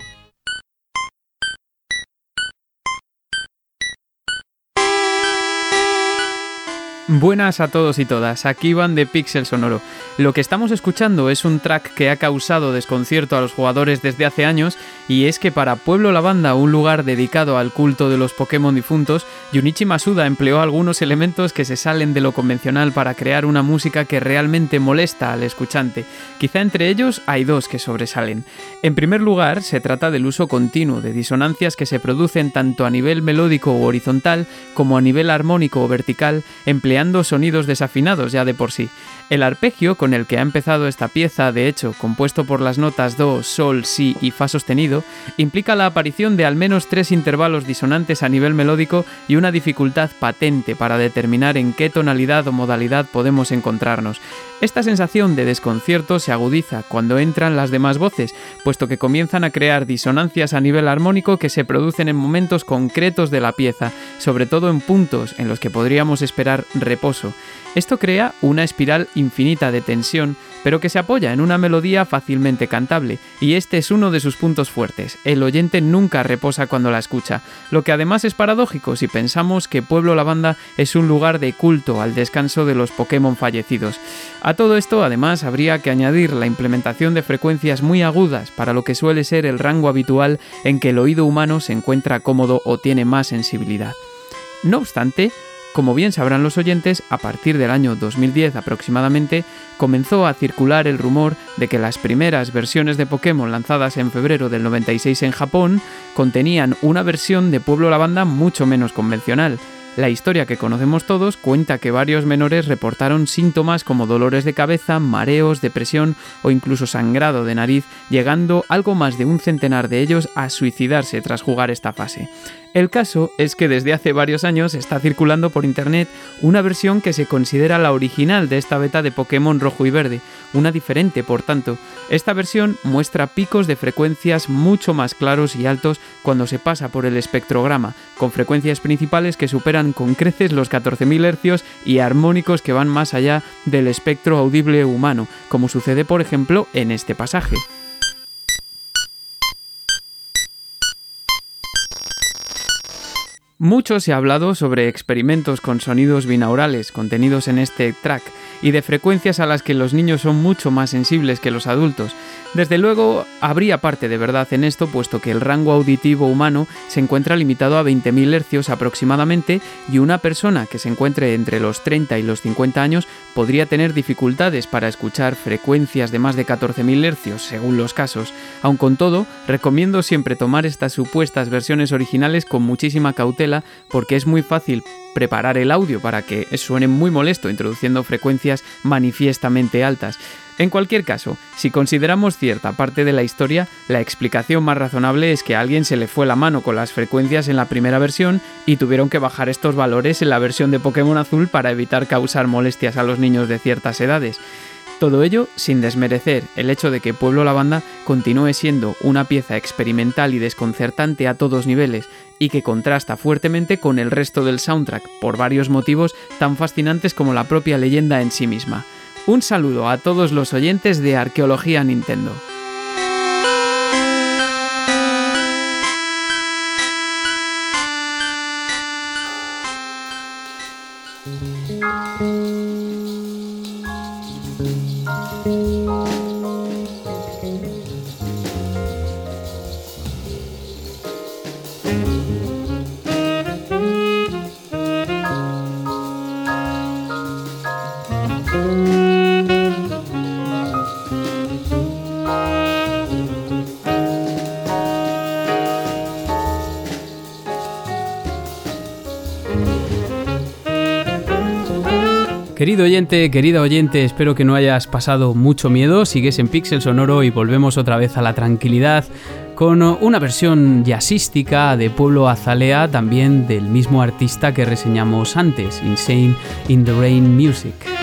Buenas a todos y todas, aquí van de Pixel Sonoro. Lo que estamos escuchando es un track que ha causado desconcierto a los jugadores desde hace años y es que para Pueblo La Banda, un lugar dedicado al culto de los Pokémon difuntos, Junichi Masuda empleó algunos elementos que se salen de lo convencional para crear una música que realmente molesta al escuchante. Quizá entre ellos hay dos que sobresalen. En primer lugar, se trata del uso continuo de disonancias que se producen tanto a nivel melódico o horizontal como a nivel armónico o vertical, empleando sonidos desafinados ya de por sí. El arpegio con el que ha empezado esta pieza, de hecho, compuesto por las notas Do, Sol, Si y Fa sostenido, implica la aparición de al menos tres intervalos disonantes a nivel melódico y una dificultad patente para determinar en qué tonalidad o modalidad podemos encontrarnos. Esta sensación de desconcierto se agudiza cuando entran las demás voces, puesto que comienzan a crear disonancias a nivel armónico que se producen en momentos concretos de la pieza, sobre todo en puntos en los que podríamos esperar reposo. Esto crea una espiral infinita de tensión, pero que se apoya en una melodía fácilmente cantable, y este es uno de sus puntos fuertes. El oyente nunca reposa cuando la escucha, lo que además es paradójico si pensamos que Pueblo Lavanda es un lugar de culto al descanso de los Pokémon fallecidos. A todo esto, además, habría que añadir la implementación de frecuencias muy agudas para lo que suele ser el rango habitual en que el oído humano se encuentra cómodo o tiene más sensibilidad. No obstante, como bien sabrán los oyentes, a partir del año 2010 aproximadamente, comenzó a circular el rumor de que las primeras versiones de Pokémon lanzadas en febrero del 96 en Japón contenían una versión de Pueblo Lavanda mucho menos convencional, la historia que conocemos todos cuenta que varios menores reportaron síntomas como dolores de cabeza, mareos, depresión o incluso sangrado de nariz, llegando algo más de un centenar de ellos a suicidarse tras jugar esta fase. El caso es que desde hace varios años está circulando por internet una versión que se considera la original de esta beta de Pokémon rojo y verde, una diferente por tanto. Esta versión muestra picos de frecuencias mucho más claros y altos cuando se pasa por el espectrograma, con frecuencias principales que superan con creces los 14.000 Hz y armónicos que van más allá del espectro audible humano, como sucede por ejemplo en este pasaje. Mucho se ha hablado sobre experimentos con sonidos binaurales contenidos en este track y de frecuencias a las que los niños son mucho más sensibles que los adultos, desde luego, habría parte de verdad en esto, puesto que el rango auditivo humano se encuentra limitado a 20.000 hercios aproximadamente y una persona que se encuentre entre los 30 y los 50 años podría tener dificultades para escuchar frecuencias de más de 14.000 hercios, según los casos. Aun con todo, recomiendo siempre tomar estas supuestas versiones originales con muchísima cautela porque es muy fácil preparar el audio para que suene muy molesto introduciendo frecuencias manifiestamente altas. En cualquier caso, si consideramos cierta parte de la historia, la explicación más razonable es que a alguien se le fue la mano con las frecuencias en la primera versión y tuvieron que bajar estos valores en la versión de Pokémon Azul para evitar causar molestias a los niños de ciertas edades. Todo ello sin desmerecer el hecho de que Pueblo Lavanda continúe siendo una pieza experimental y desconcertante a todos niveles y que contrasta fuertemente con el resto del soundtrack por varios motivos tan fascinantes como la propia leyenda en sí misma. Un saludo a todos los oyentes de Arqueología Nintendo. Querido oyente, querida oyente, espero que no hayas pasado mucho miedo. Sigues en Pixel Sonoro y volvemos otra vez a la tranquilidad con una versión jazzística de Pueblo Azalea, también del mismo artista que reseñamos antes, Insane in the Rain Music.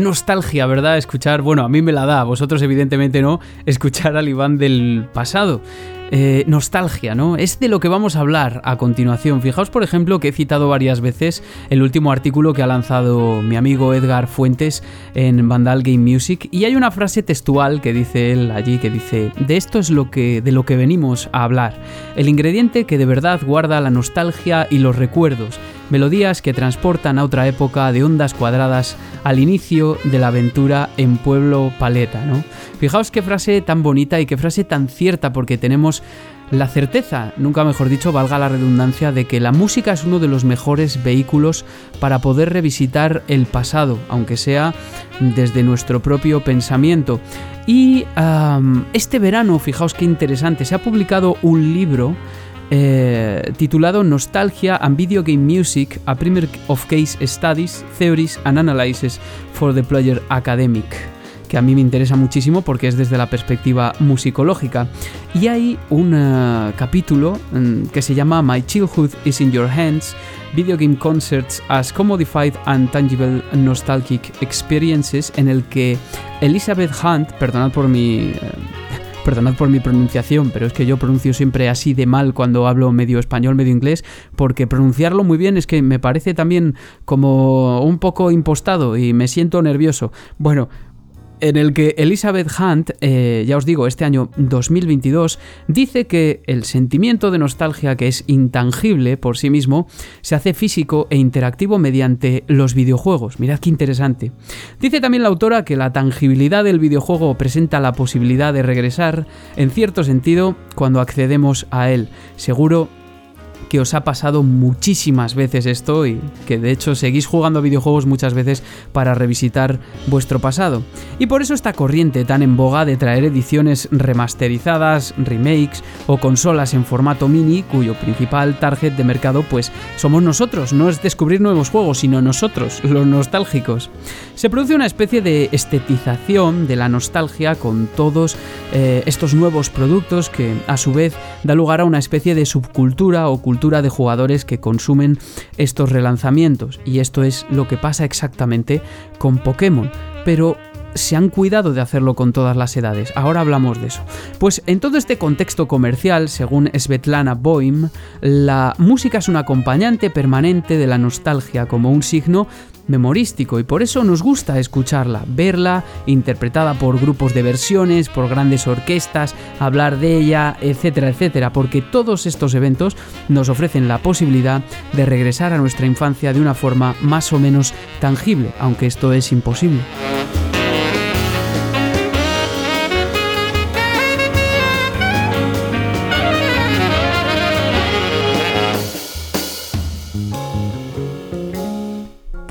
Nostalgia, ¿verdad? Escuchar, bueno, a mí me la da, a vosotros evidentemente no, escuchar al Iván del pasado. Eh, nostalgia, ¿no? Es de lo que vamos a hablar a continuación. Fijaos, por ejemplo, que he citado varias veces el último artículo que ha lanzado mi amigo Edgar Fuentes en Vandal Game Music y hay una frase textual que dice él allí que dice, "De esto es lo que de lo que venimos a hablar, el ingrediente que de verdad guarda la nostalgia y los recuerdos." Melodías que transportan a otra época de ondas cuadradas al inicio de la aventura en Pueblo Paleta, ¿no? Fijaos qué frase tan bonita y qué frase tan cierta porque tenemos la certeza, nunca mejor dicho, valga la redundancia, de que la música es uno de los mejores vehículos para poder revisitar el pasado, aunque sea desde nuestro propio pensamiento. Y este verano, fijaos qué interesante, se ha publicado un libro eh, titulado Nostalgia and Video Game Music, a Primer of Case Studies, Theories and Analysis for the Player Academic que a mí me interesa muchísimo porque es desde la perspectiva musicológica. Y hay un eh, capítulo mm, que se llama My Childhood is in Your Hands, Video Game Concerts as Commodified and Tangible Nostalgic Experiences, en el que Elizabeth Hunt, perdonad por mi... Eh, perdonad por mi pronunciación, pero es que yo pronuncio siempre así de mal cuando hablo medio español, medio inglés, porque pronunciarlo muy bien es que me parece también como un poco impostado y me siento nervioso. Bueno, en el que Elizabeth Hunt, eh, ya os digo, este año 2022, dice que el sentimiento de nostalgia que es intangible por sí mismo se hace físico e interactivo mediante los videojuegos. Mirad qué interesante. Dice también la autora que la tangibilidad del videojuego presenta la posibilidad de regresar, en cierto sentido, cuando accedemos a él. Seguro que os ha pasado muchísimas veces esto y que de hecho seguís jugando videojuegos muchas veces para revisitar vuestro pasado. Y por eso esta corriente tan en boga de traer ediciones remasterizadas, remakes o consolas en formato mini, cuyo principal target de mercado pues somos nosotros, no es descubrir nuevos juegos, sino nosotros, los nostálgicos. Se produce una especie de estetización de la nostalgia con todos eh, estos nuevos productos que a su vez da lugar a una especie de subcultura o cultura de jugadores que consumen estos relanzamientos. Y esto es lo que pasa exactamente con Pokémon. Pero se han cuidado de hacerlo con todas las edades. Ahora hablamos de eso. Pues en todo este contexto comercial, según Svetlana Boim, la música es un acompañante permanente de la nostalgia como un signo memorístico y por eso nos gusta escucharla, verla, interpretada por grupos de versiones, por grandes orquestas, hablar de ella, etcétera, etcétera, porque todos estos eventos nos ofrecen la posibilidad de regresar a nuestra infancia de una forma más o menos tangible, aunque esto es imposible.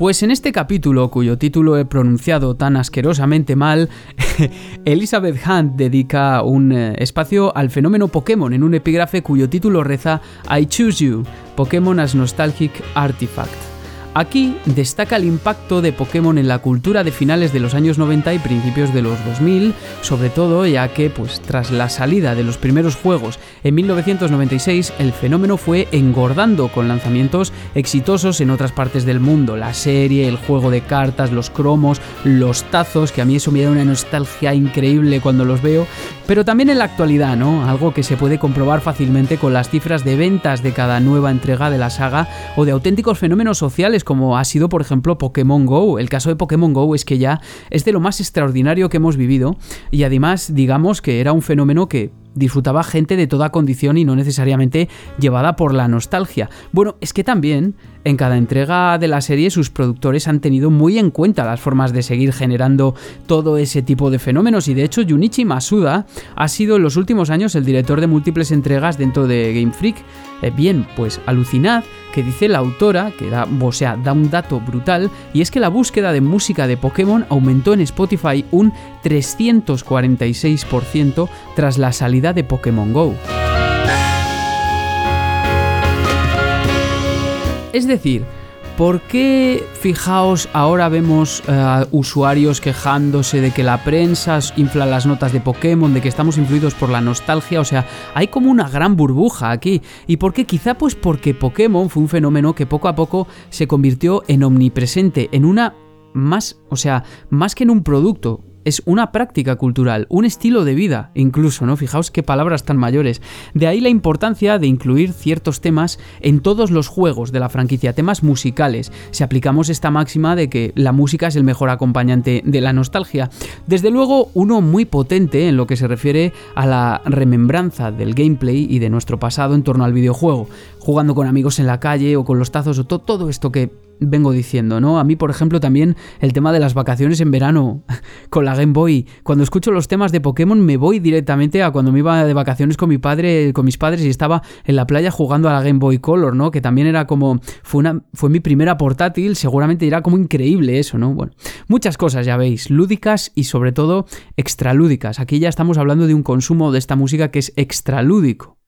Pues en este capítulo, cuyo título he pronunciado tan asquerosamente mal, [LAUGHS] Elizabeth Hunt dedica un eh, espacio al fenómeno Pokémon en un epígrafe cuyo título reza I Choose You, Pokémon as Nostalgic Artifact. Aquí destaca el impacto de Pokémon en la cultura de finales de los años 90 y principios de los 2000, sobre todo ya que pues tras la salida de los primeros juegos en 1996 el fenómeno fue engordando con lanzamientos exitosos en otras partes del mundo, la serie, el juego de cartas, los cromos, los tazos, que a mí eso me da una nostalgia increíble cuando los veo, pero también en la actualidad, ¿no? Algo que se puede comprobar fácilmente con las cifras de ventas de cada nueva entrega de la saga o de auténticos fenómenos sociales como ha sido, por ejemplo, Pokémon Go. El caso de Pokémon Go es que ya es de lo más extraordinario que hemos vivido y además digamos que era un fenómeno que disfrutaba gente de toda condición y no necesariamente llevada por la nostalgia. Bueno, es que también en cada entrega de la serie sus productores han tenido muy en cuenta las formas de seguir generando todo ese tipo de fenómenos y de hecho Junichi Masuda ha sido en los últimos años el director de múltiples entregas dentro de Game Freak. Eh, bien, pues alucinad que dice la autora, que da, o sea, da un dato brutal, y es que la búsqueda de música de Pokémon aumentó en Spotify un 346% tras la salida de Pokémon Go. Es decir, ¿por qué, fijaos, ahora vemos eh, usuarios quejándose de que la prensa infla las notas de Pokémon, de que estamos influidos por la nostalgia? O sea, hay como una gran burbuja aquí. ¿Y por qué? Quizá pues porque Pokémon fue un fenómeno que poco a poco se convirtió en omnipresente, en una más, o sea, más que en un producto, es una práctica cultural, un estilo de vida, incluso, ¿no? Fijaos qué palabras tan mayores. De ahí la importancia de incluir ciertos temas en todos los juegos de la franquicia, temas musicales. Si aplicamos esta máxima de que la música es el mejor acompañante de la nostalgia. Desde luego, uno muy potente en lo que se refiere a la remembranza del gameplay y de nuestro pasado en torno al videojuego, jugando con amigos en la calle o con los tazos o todo esto que vengo diciendo, ¿no? A mí, por ejemplo, también el tema de las vacaciones en verano [LAUGHS] con la Game Boy. Cuando escucho los temas de Pokémon me voy directamente a cuando me iba de vacaciones con mi padre, con mis padres y estaba en la playa jugando a la Game Boy Color, ¿no? Que también era como fue fue mi primera portátil, seguramente era como increíble eso, ¿no? Bueno, muchas cosas ya veis, lúdicas y sobre todo extralúdicas. Aquí ya estamos hablando de un consumo de esta música que es extralúdico.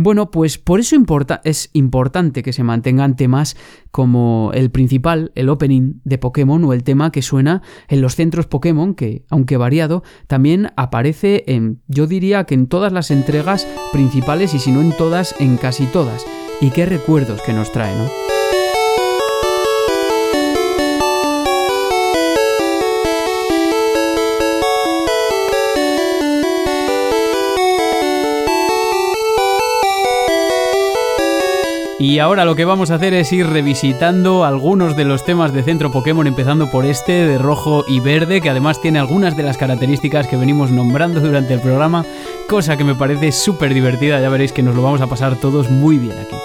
Bueno, pues por eso es importante que se mantengan temas como el principal, el opening de Pokémon o el tema que suena en los centros Pokémon, que, aunque variado, también aparece en, yo diría que en todas las entregas principales y si no en todas, en casi todas. Y qué recuerdos que nos trae, ¿no? Y ahora lo que vamos a hacer es ir revisitando algunos de los temas de Centro Pokémon, empezando por este de rojo y verde, que además tiene algunas de las características que venimos nombrando durante el programa, cosa que me parece súper divertida, ya veréis que nos lo vamos a pasar todos muy bien aquí.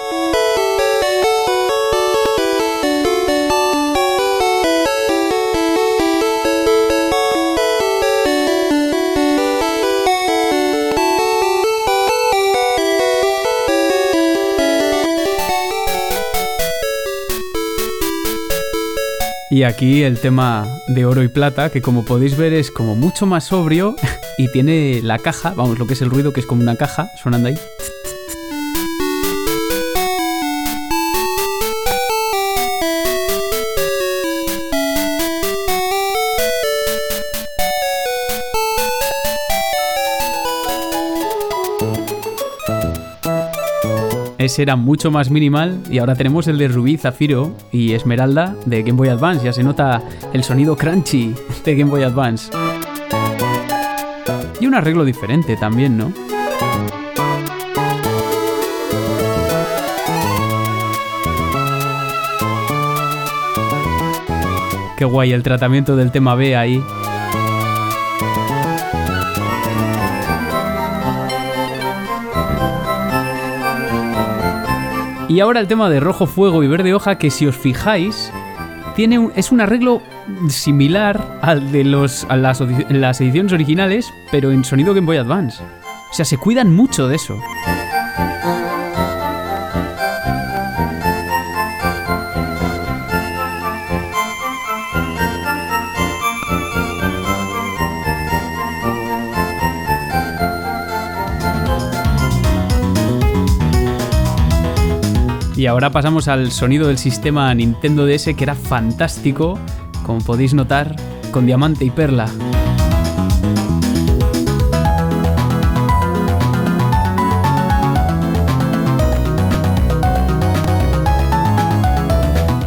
Y aquí el tema de oro y plata, que como podéis ver es como mucho más sobrio [LAUGHS] y tiene la caja, vamos, lo que es el ruido, que es como una caja sonando ahí. Ese era mucho más minimal y ahora tenemos el de Rubí, Zafiro y Esmeralda de Game Boy Advance. Ya se nota el sonido crunchy de Game Boy Advance. Y un arreglo diferente también, ¿no? Qué guay el tratamiento del tema B ahí. Y ahora el tema de rojo fuego y verde hoja, que si os fijáis, tiene es un arreglo similar al de los, a las, las ediciones originales, pero en sonido Game Boy Advance. O sea, se cuidan mucho de eso. Y ahora pasamos al sonido del sistema Nintendo DS que era fantástico, como podéis notar, con diamante y perla.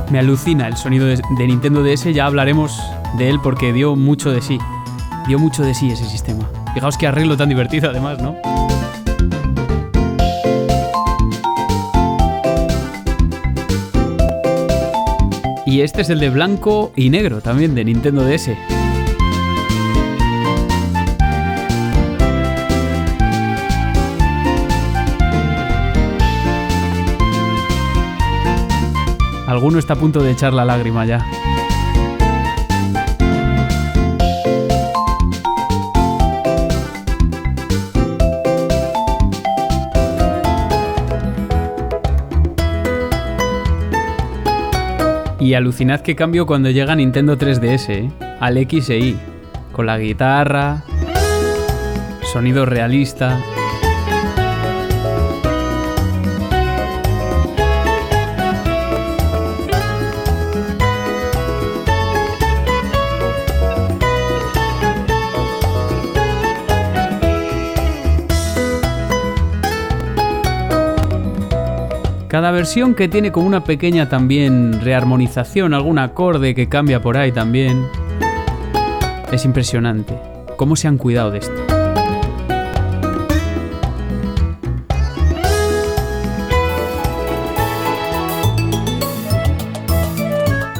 Me alucina el sonido de, Nintendo DS, ya hablaremos de él porque dio mucho de sí. Dio mucho de sí ese sistema. Fijaos qué arreglo tan divertido además, ¿no? Y este es el de blanco y negro también de Nintendo DS. Alguno está a punto de echar la lágrima ya. Y alucinad qué cambio cuando llega Nintendo 3DS, ¿eh? al X e Y, con la guitarra, sonido realista. Cada versión que tiene como una pequeña también rearmonización, algún acorde que cambia por ahí también. Es impresionante cómo se han cuidado de esto.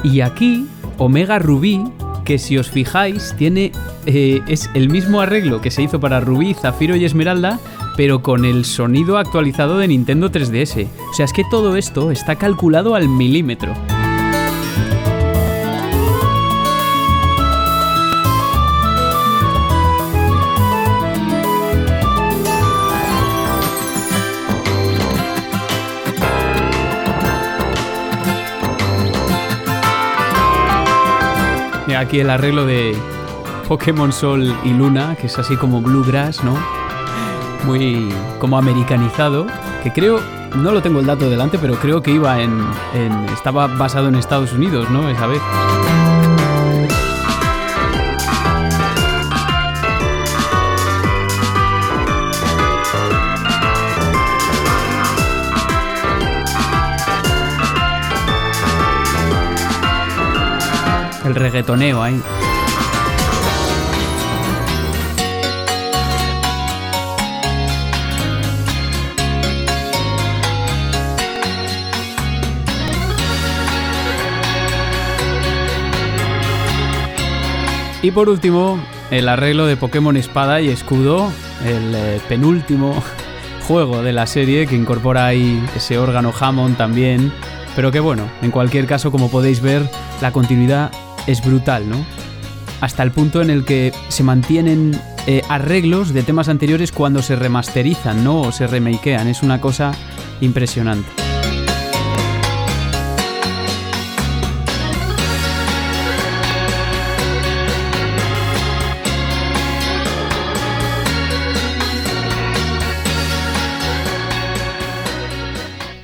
Y aquí, Omega Rubí, que si os fijáis, tiene. Eh, es el mismo arreglo que se hizo para Rubí, Zafiro y Esmeralda, pero con el sonido actualizado de Nintendo 3DS. O sea, es que todo esto está calculado al milímetro. Aquí el arreglo de Pokémon Sol y Luna, que es así como Bluegrass, ¿no? muy como americanizado que creo, no lo tengo el dato delante, pero creo que iba en, estaba basado en Estados Unidos, ¿no? Esa vez. El reggaetoneo ahí. Y por último, el arreglo de Pokémon Espada y Escudo, el eh, penúltimo [LAUGHS] juego de la serie que incorpora ahí ese órgano Hammond también. Pero que bueno, en cualquier caso, como podéis ver, la continuidad es brutal, ¿no? Hasta el punto en el que se mantienen eh, arreglos de temas anteriores cuando se remasterizan, ¿no? O se remakean. Es una cosa impresionante.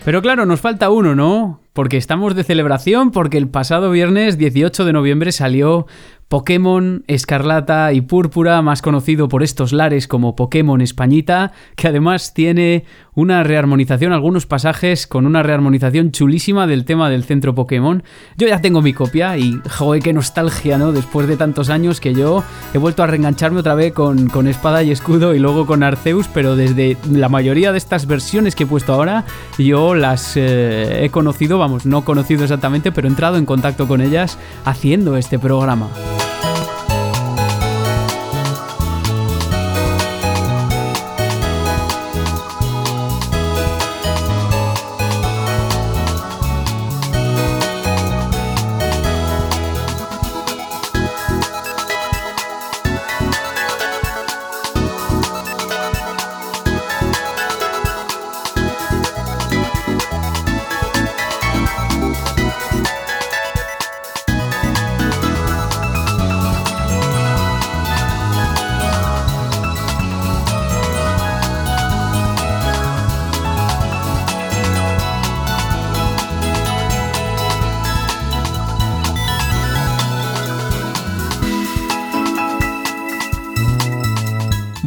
Pero claro, nos falta uno, ¿no? Porque estamos de celebración, porque el pasado viernes 18 de noviembre salió Pokémon Escarlata y Púrpura, más conocido por estos lares como Pokémon Españita, que además tiene una rearmonización, algunos pasajes con una rearmonización chulísima del tema del centro Pokémon. Yo ya tengo mi copia y, joder, qué nostalgia, ¿no? Después de tantos años que yo he vuelto a reengancharme otra vez con, con Espada y Escudo y luego con Arceus, pero desde la mayoría de estas versiones que he puesto ahora, yo las eh, he conocido, vamos, no conocido exactamente, pero he entrado en contacto con ellas haciendo este programa.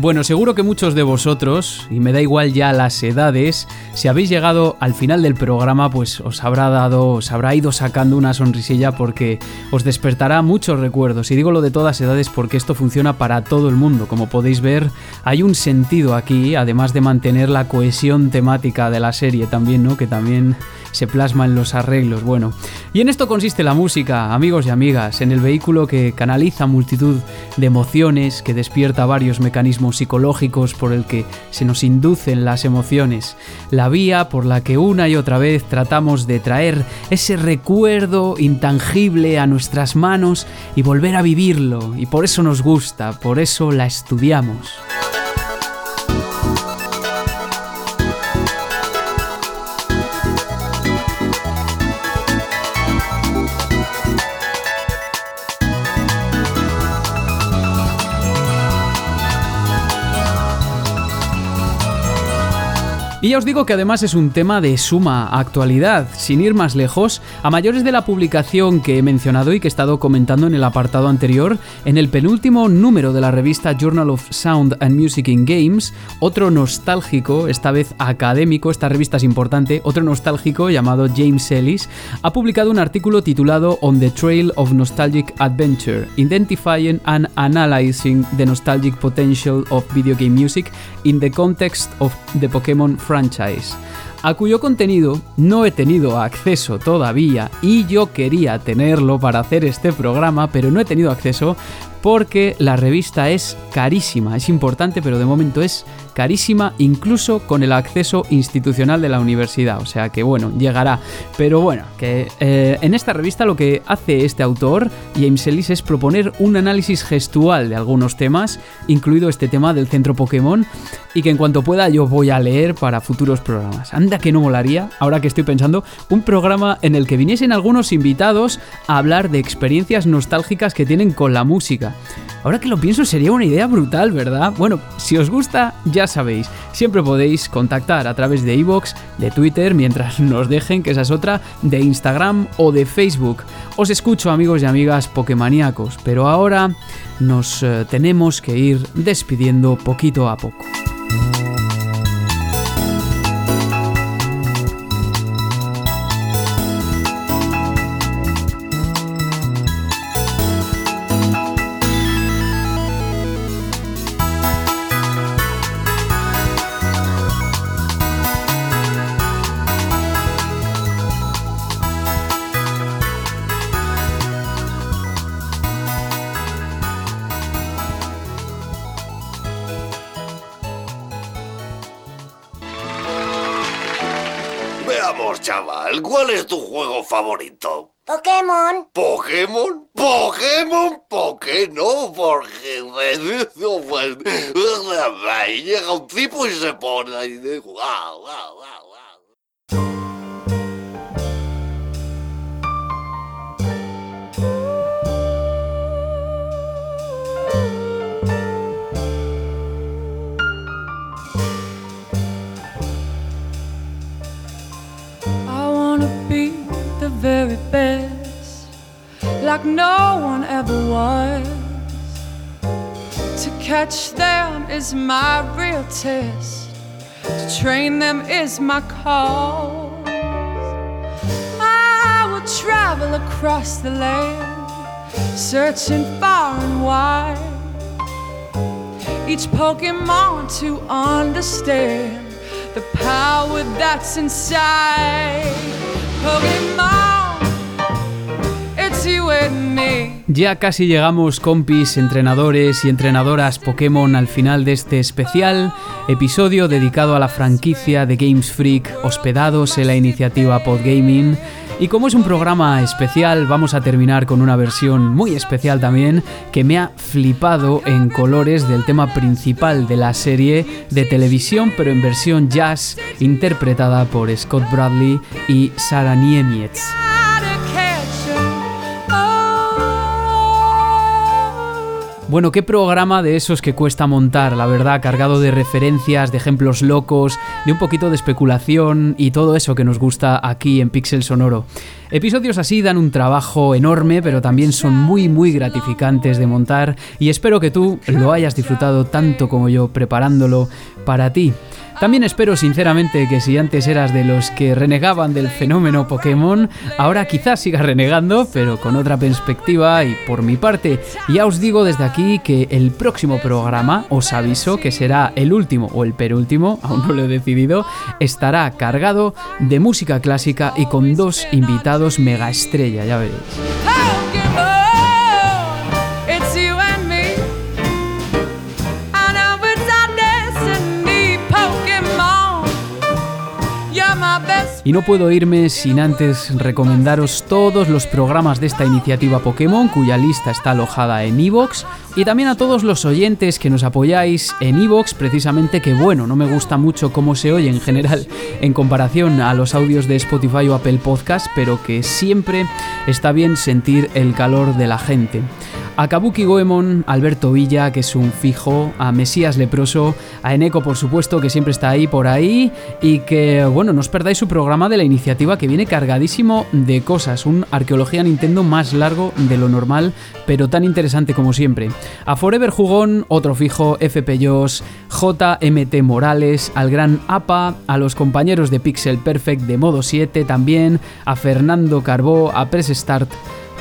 Bueno, seguro que muchos de vosotros, y me da igual ya las edades, si habéis llegado al final del programa, pues os habrá dado, os habrá ido sacando una sonrisilla porque os despertará muchos recuerdos. Y digo lo de todas edades porque esto funciona para todo el mundo. Como podéis ver, hay un sentido aquí, además de mantener la cohesión temática de la serie también, ¿no? Que también se plasma en los arreglos. Bueno, y en esto consiste la música, amigos y amigas, en el vehículo que canaliza multitud de emociones, que despierta varios mecanismos psicológicos por el que se nos inducen las emociones, la vía por la que una y otra vez tratamos de traer ese recuerdo intangible a nuestras manos y volver a vivirlo, y por eso nos gusta, por eso la estudiamos. Y ya os digo que además es un tema de suma actualidad. Sin ir más lejos, a mayores de la publicación que he mencionado y que he estado comentando en el apartado anterior, en el penúltimo número de la revista Journal of Sound and Music in Games, otro nostálgico, esta vez académico, esta revista es importante, otro nostálgico llamado James Ellis, ha publicado un artículo titulado On the Trail of Nostalgic Adventure, Identifying and Analyzing the Nostalgic Potential of Video Game Music in the Context of the Pokémon franchise, a cuyo contenido no he tenido acceso todavía y yo quería tenerlo para hacer este programa, pero no he tenido acceso porque la revista es carísima, es importante, pero de momento es carísima incluso con el acceso institucional de la universidad, o sea que bueno, llegará. Pero bueno, que eh, en esta revista lo que hace este autor, James Ellis, es proponer un análisis gestual de algunos temas, incluido este tema del centro Pokémon, y que en cuanto pueda yo voy a leer para futuros programas. Anda que no molaría, ahora que estoy pensando, un programa en el que viniesen algunos invitados a hablar de experiencias nostálgicas que tienen con la música. Ahora que lo pienso sería una idea brutal, ¿verdad? Bueno, si os gusta, ya sabéis, siempre podéis contactar a través de iVoox, de Twitter, mientras [LAUGHS] nos dejen, que esa es otra, de Instagram o de Facebook. Os escucho amigos y amigas pokemaníacos, pero ahora nos eh, tenemos que ir despidiendo poquito a poco.
Juego favorito?
Pokémon.
¿Pokémon? ¿Pokémon? ¿Pokémon? Porque llega un tipo y se pone ahí de...
very best, like no one ever was. To catch them is my real test, to train them is my cause. I will travel across the land, searching far and wide. Each Pokemon to understand the power that's inside. Pokemon.
Ya casi llegamos, compis, entrenadores y entrenadoras Pokémon, al final de este especial episodio dedicado a la franquicia de Games Freak, hospedados en la iniciativa Podgaming. Y como es un programa especial, vamos a terminar con una versión muy especial también que me ha flipado en colores del tema principal de la serie de televisión, pero en versión jazz, interpretada por Scott Bradley y Sarah Niemietz. Bueno, qué programa de esos que cuesta montar, la verdad, cargado de referencias, de ejemplos locos, de un poquito de especulación y todo eso que nos gusta aquí en Pixel Sonoro. Episodios así dan un trabajo enorme, pero también son muy muy gratificantes de montar y espero que tú lo hayas disfrutado tanto como yo preparándolo para ti. También espero sinceramente que si antes eras de los que renegaban del fenómeno Pokémon, ahora quizás sigas renegando, pero con otra perspectiva y por mi parte, ya os digo desde aquí que el próximo programa, os aviso que será el último o el penúltimo, aún no lo he decidido, estará cargado de música clásica y con dos invitados mega estrella, ya veréis. Y no puedo irme sin antes recomendaros todos los programas de esta iniciativa Pokémon, cuya lista está alojada en Evox, y también a todos los oyentes que nos apoyáis en Evox, precisamente que bueno, no me gusta mucho cómo se oye en general en comparación a los audios de Spotify o Apple Podcast, pero que siempre está bien sentir el calor de la gente. A Kabuki Goemon, Alberto Villa, que es un fijo, a Mesías Leproso, a Eneco, por supuesto, que siempre está ahí por ahí, y que, bueno, no os perdáis su programa de la iniciativa que viene cargadísimo de cosas, un Arqueología Nintendo más largo de lo normal, pero tan interesante como siempre. A Forever Jugón, otro fijo, FP Joss, JMT Morales, al gran APA, a los compañeros de Pixel Perfect de modo 7 también, a Fernando Carbó, a Press Start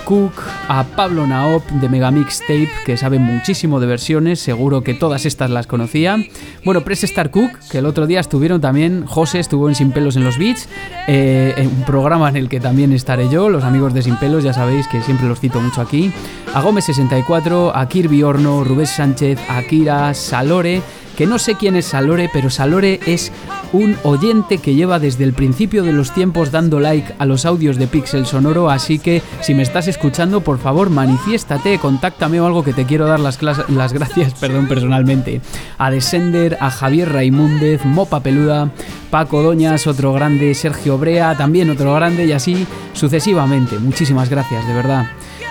Cook, a Pablo Naop de Megamix Tape, que sabe muchísimo de versiones, seguro que todas estas las conocía. Bueno, Press Star Cook, que el otro día estuvieron también, José estuvo en Sin Pelos en los Beats, eh, un programa en el que también estaré yo, los amigos de Sin Pelos, ya sabéis que siempre los cito mucho aquí. A Gómez64, a Kirby Horno, Rubén Sánchez, a Kira, Salore que no sé quién es Salore, pero Salore es un oyente que lleva desde el principio de los tiempos dando like a los audios de Pixel Sonoro, así que si me estás escuchando, por favor, manifiéstate, contáctame o algo que te quiero dar las, las gracias [LAUGHS] perdón, personalmente. A Descender, a Javier Raimúndez, Mopa Peluda, Paco Doñas, otro grande, Sergio Brea, también otro grande y así sucesivamente. Muchísimas gracias, de verdad.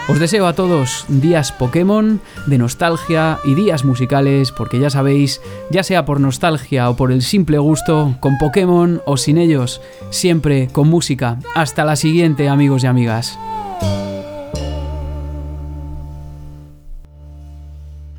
Os deseo a todos días Pokémon, de nostalgia y días musicales, porque ya sabéis, ya sea por nostalgia o por el simple gusto, con Pokémon o sin ellos, siempre con música. Hasta la siguiente amigos y amigas.